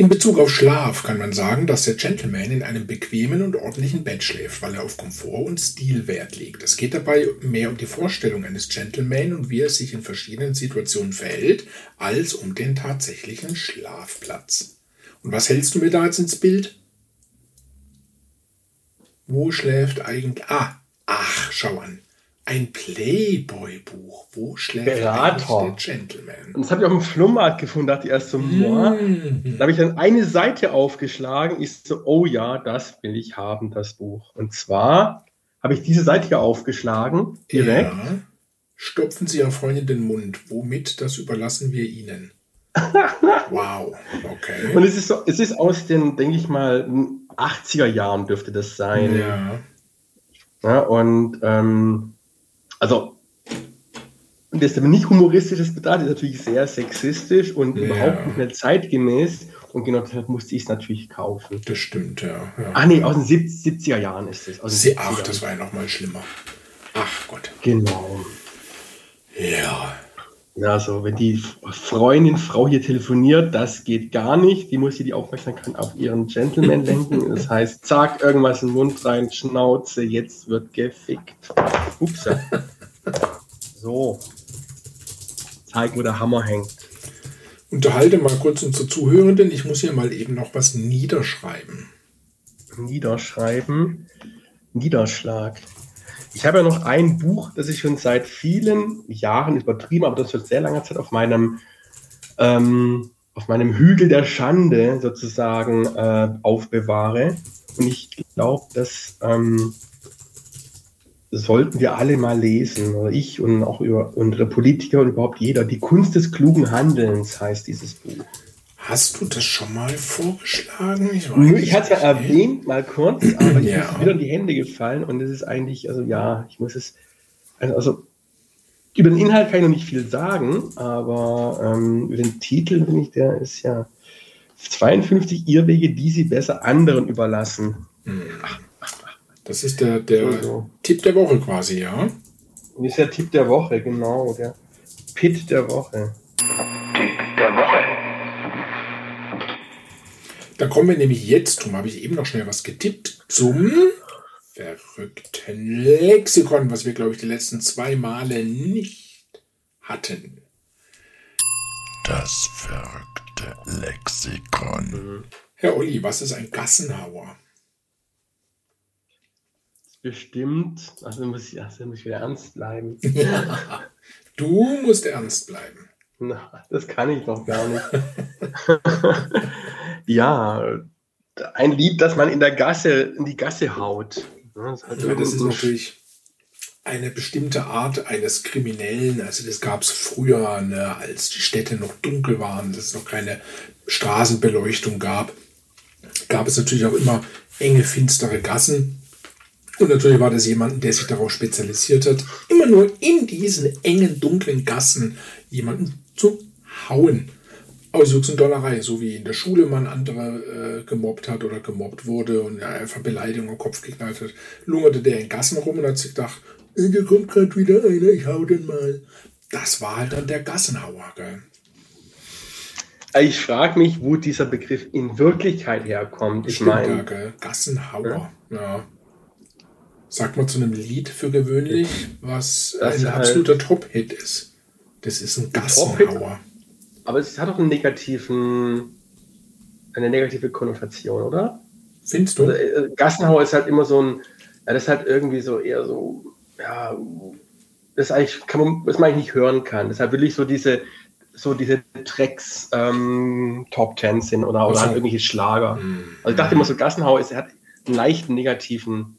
In Bezug auf Schlaf kann man sagen, dass der Gentleman in einem bequemen und ordentlichen Bett schläft, weil er auf Komfort und Stil Wert legt. Es geht dabei mehr um die Vorstellung eines Gentleman und wie er sich in verschiedenen Situationen verhält, als um den tatsächlichen Schlafplatz. Und was hältst du mir da jetzt ins Bild? Wo schläft eigentlich... Ah, ach, schau an. Ein Playboy-Buch. Wo schläft Berater. der Gentleman? Und das habe ich auf dem Flummarkt gefunden, dachte ich erst so, mm. Da habe ich dann eine Seite aufgeschlagen, ist so, oh ja, das will ich haben, das Buch. Und zwar habe ich diese Seite hier aufgeschlagen, direkt. Ja. Stopfen Sie Ihrer Freundin den Mund. Womit, das überlassen wir Ihnen. [laughs] wow, okay. Und es ist, so, es ist aus den, denke ich mal, 80er Jahren dürfte das sein. Ja. ja und ähm, also, und das ist aber nicht humoristisches Betracht, ist natürlich sehr sexistisch und ja. überhaupt nicht mehr zeitgemäß. Und genau deshalb musste ich es natürlich kaufen. Das stimmt, ja. ja. Ah, nee, aus den 70er Jahren ist es. Ach, das war ja noch mal schlimmer. Ach Gott. Genau. Ja. Ja, so, wenn die Freundin, Frau hier telefoniert, das geht gar nicht. Die muss hier die Aufmerksamkeit auf ihren Gentleman lenken. [laughs] Das heißt, zack, irgendwas in den Mund rein, Schnauze, jetzt wird gefickt. Ups. [laughs] So. Zeig, wo der Hammer hängt. Unterhalte mal kurz unsere Zuhörenden. Ich muss hier mal eben noch was niederschreiben. Niederschreiben. Niederschlag. Ich habe ja noch ein Buch, das ich schon seit vielen Jahren übertrieben, aber das wird sehr langer Zeit auf meinem, ähm, auf meinem Hügel der Schande sozusagen äh, aufbewahre. Und ich glaube, dass ähm, sollten wir alle mal lesen, oder ich und auch über unsere Politiker und überhaupt jeder. Die Kunst des klugen Handelns heißt dieses Buch. Hast du das schon mal vorgeschlagen? Ich, ich hatte es ja erwähnt, mal kurz, aber [clears throat] ja. ist wieder in die Hände gefallen und es ist eigentlich, also ja, ich muss es, also, also über den Inhalt kann ich noch nicht viel sagen, aber ähm, über den Titel bin ich, der ist ja 52 Irrwege, die Sie besser anderen überlassen. Hm. Das ist der, der also. Tipp der Woche quasi, ja? Das ist der Tipp der Woche, genau, der Pit der Woche. Tipp der Woche. Da kommen wir nämlich jetzt, darum habe ich eben noch schnell was getippt, zum verrückten Lexikon, was wir, glaube ich, die letzten zwei Male nicht hatten. Das verrückte Lexikon. Herr Olli, was ist ein Gassenhauer? Bestimmt. Also muss ich, also muss ich wieder ernst bleiben. [laughs] du musst ernst bleiben. Na, das kann ich doch gar nicht. [laughs] ja, ein Lied, das man in der Gasse, in die Gasse haut. Das, halt ja, das ist natürlich eine bestimmte Art eines Kriminellen. Also das gab es früher, ne, als die Städte noch dunkel waren, dass es noch keine Straßenbeleuchtung gab. Gab es natürlich auch immer enge, finstere Gassen. Und natürlich war das jemand, der sich darauf spezialisiert hat, immer nur in diesen engen, dunklen Gassen jemanden zu hauen. Aus und Dollerei, so wie in der Schule man andere äh, gemobbt hat oder gemobbt wurde und ja, einfach Beleidigung im Kopf geknallt hat, lungerte der in Gassen rum und hat sich gedacht, äh, da kommt gerade wieder einer, ich hau den mal. Das war halt dann der Gassenhauer, gell? Ich frage mich, wo dieser Begriff in Wirklichkeit herkommt. Ich meine, ja, Gassenhauer, ja. ja. Sagt man zu einem Lied für gewöhnlich, was das ein halt absoluter halt Top-Hit ist. Das ist ein Gassenhauer. Aber es hat doch einen negativen, eine negative Konnotation, oder? Findest du? Also, äh, Gassenhauer ist halt immer so ein, ja, das ist halt irgendwie so eher so, ja, das eigentlich kann man, was man eigentlich nicht hören kann. Deshalb will ich so diese, so diese Tracks ähm, Top Ten sind oder, oder halt irgendwelche Schlager. Mhm. Also ich dachte immer so, Gassenhauer ist, er hat einen leichten negativen.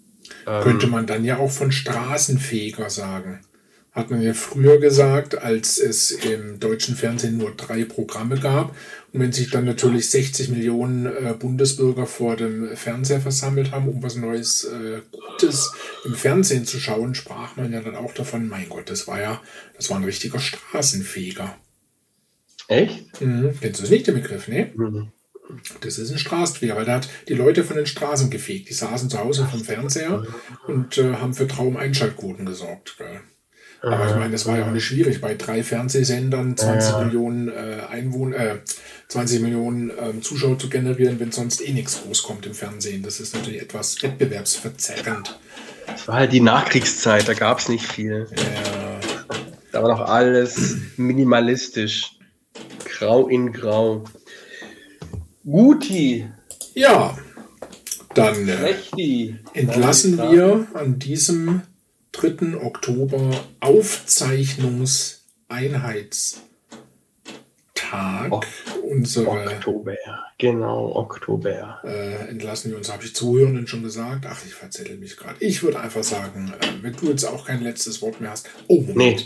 Ähm, Könnte man dann ja auch von Straßenfeger sagen hat man ja früher gesagt, als es im deutschen Fernsehen nur drei Programme gab. Und wenn sich dann natürlich 60 Millionen äh, Bundesbürger vor dem Fernseher versammelt haben, um was Neues, äh, Gutes im Fernsehen zu schauen, sprach man ja dann auch davon, mein Gott, das war ja, das war ein richtiger Straßenfeger. Echt? Mhm. Kennst du es nicht, den Begriff, ne? Mhm. Das ist ein Straßenfeger, weil der hat die Leute von den Straßen gefegt. Die saßen zu Hause vom Fernseher und äh, haben für Traum-Einschaltquoten gesorgt. Gell? Aber ich meine, das war ja auch nicht schwierig. Bei drei Fernsehsendern 20 ja. Millionen äh, Einwohner, äh, 20 Millionen äh, Zuschauer zu generieren, wenn sonst eh nichts groß kommt im Fernsehen. Das ist natürlich etwas wettbewerbsverzerrend. Das war halt die Nachkriegszeit, da gab es nicht viel. Ja. Da war noch alles minimalistisch. Grau in Grau. Guti. Ja, dann äh, entlassen wir an diesem 3. Oktober Aufzeichnungseinheitstag ok unsere. Oktober, genau, Oktober. Äh, entlassen wir uns, habe ich Zuhörenden schon gesagt. Ach, ich verzettel mich gerade. Ich würde einfach sagen, äh, wenn du jetzt auch kein letztes Wort mehr hast. Oh, Moment. Nee.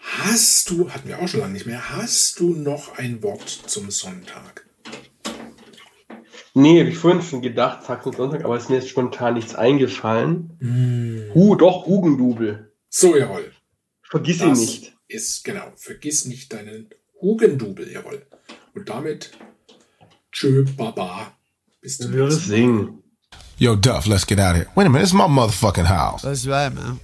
Hast du, hatten wir auch schon lange nicht mehr, hast du noch ein Wort zum Sonntag? Nee, habe ich vorhin schon gedacht, Tag und Sonntag, aber es ist mir jetzt spontan nichts eingefallen. Mm. Hu, doch, Hugendubel. So, jawohl. Vergiss das ihn nicht. Ist, genau, vergiss nicht deinen Hugendubel, jawohl. Und damit, tschö, baba. Bis zum nächsten Mal. Yo, Duff, let's get out of here. Wait a minute, it's my motherfucking house. That's right, man.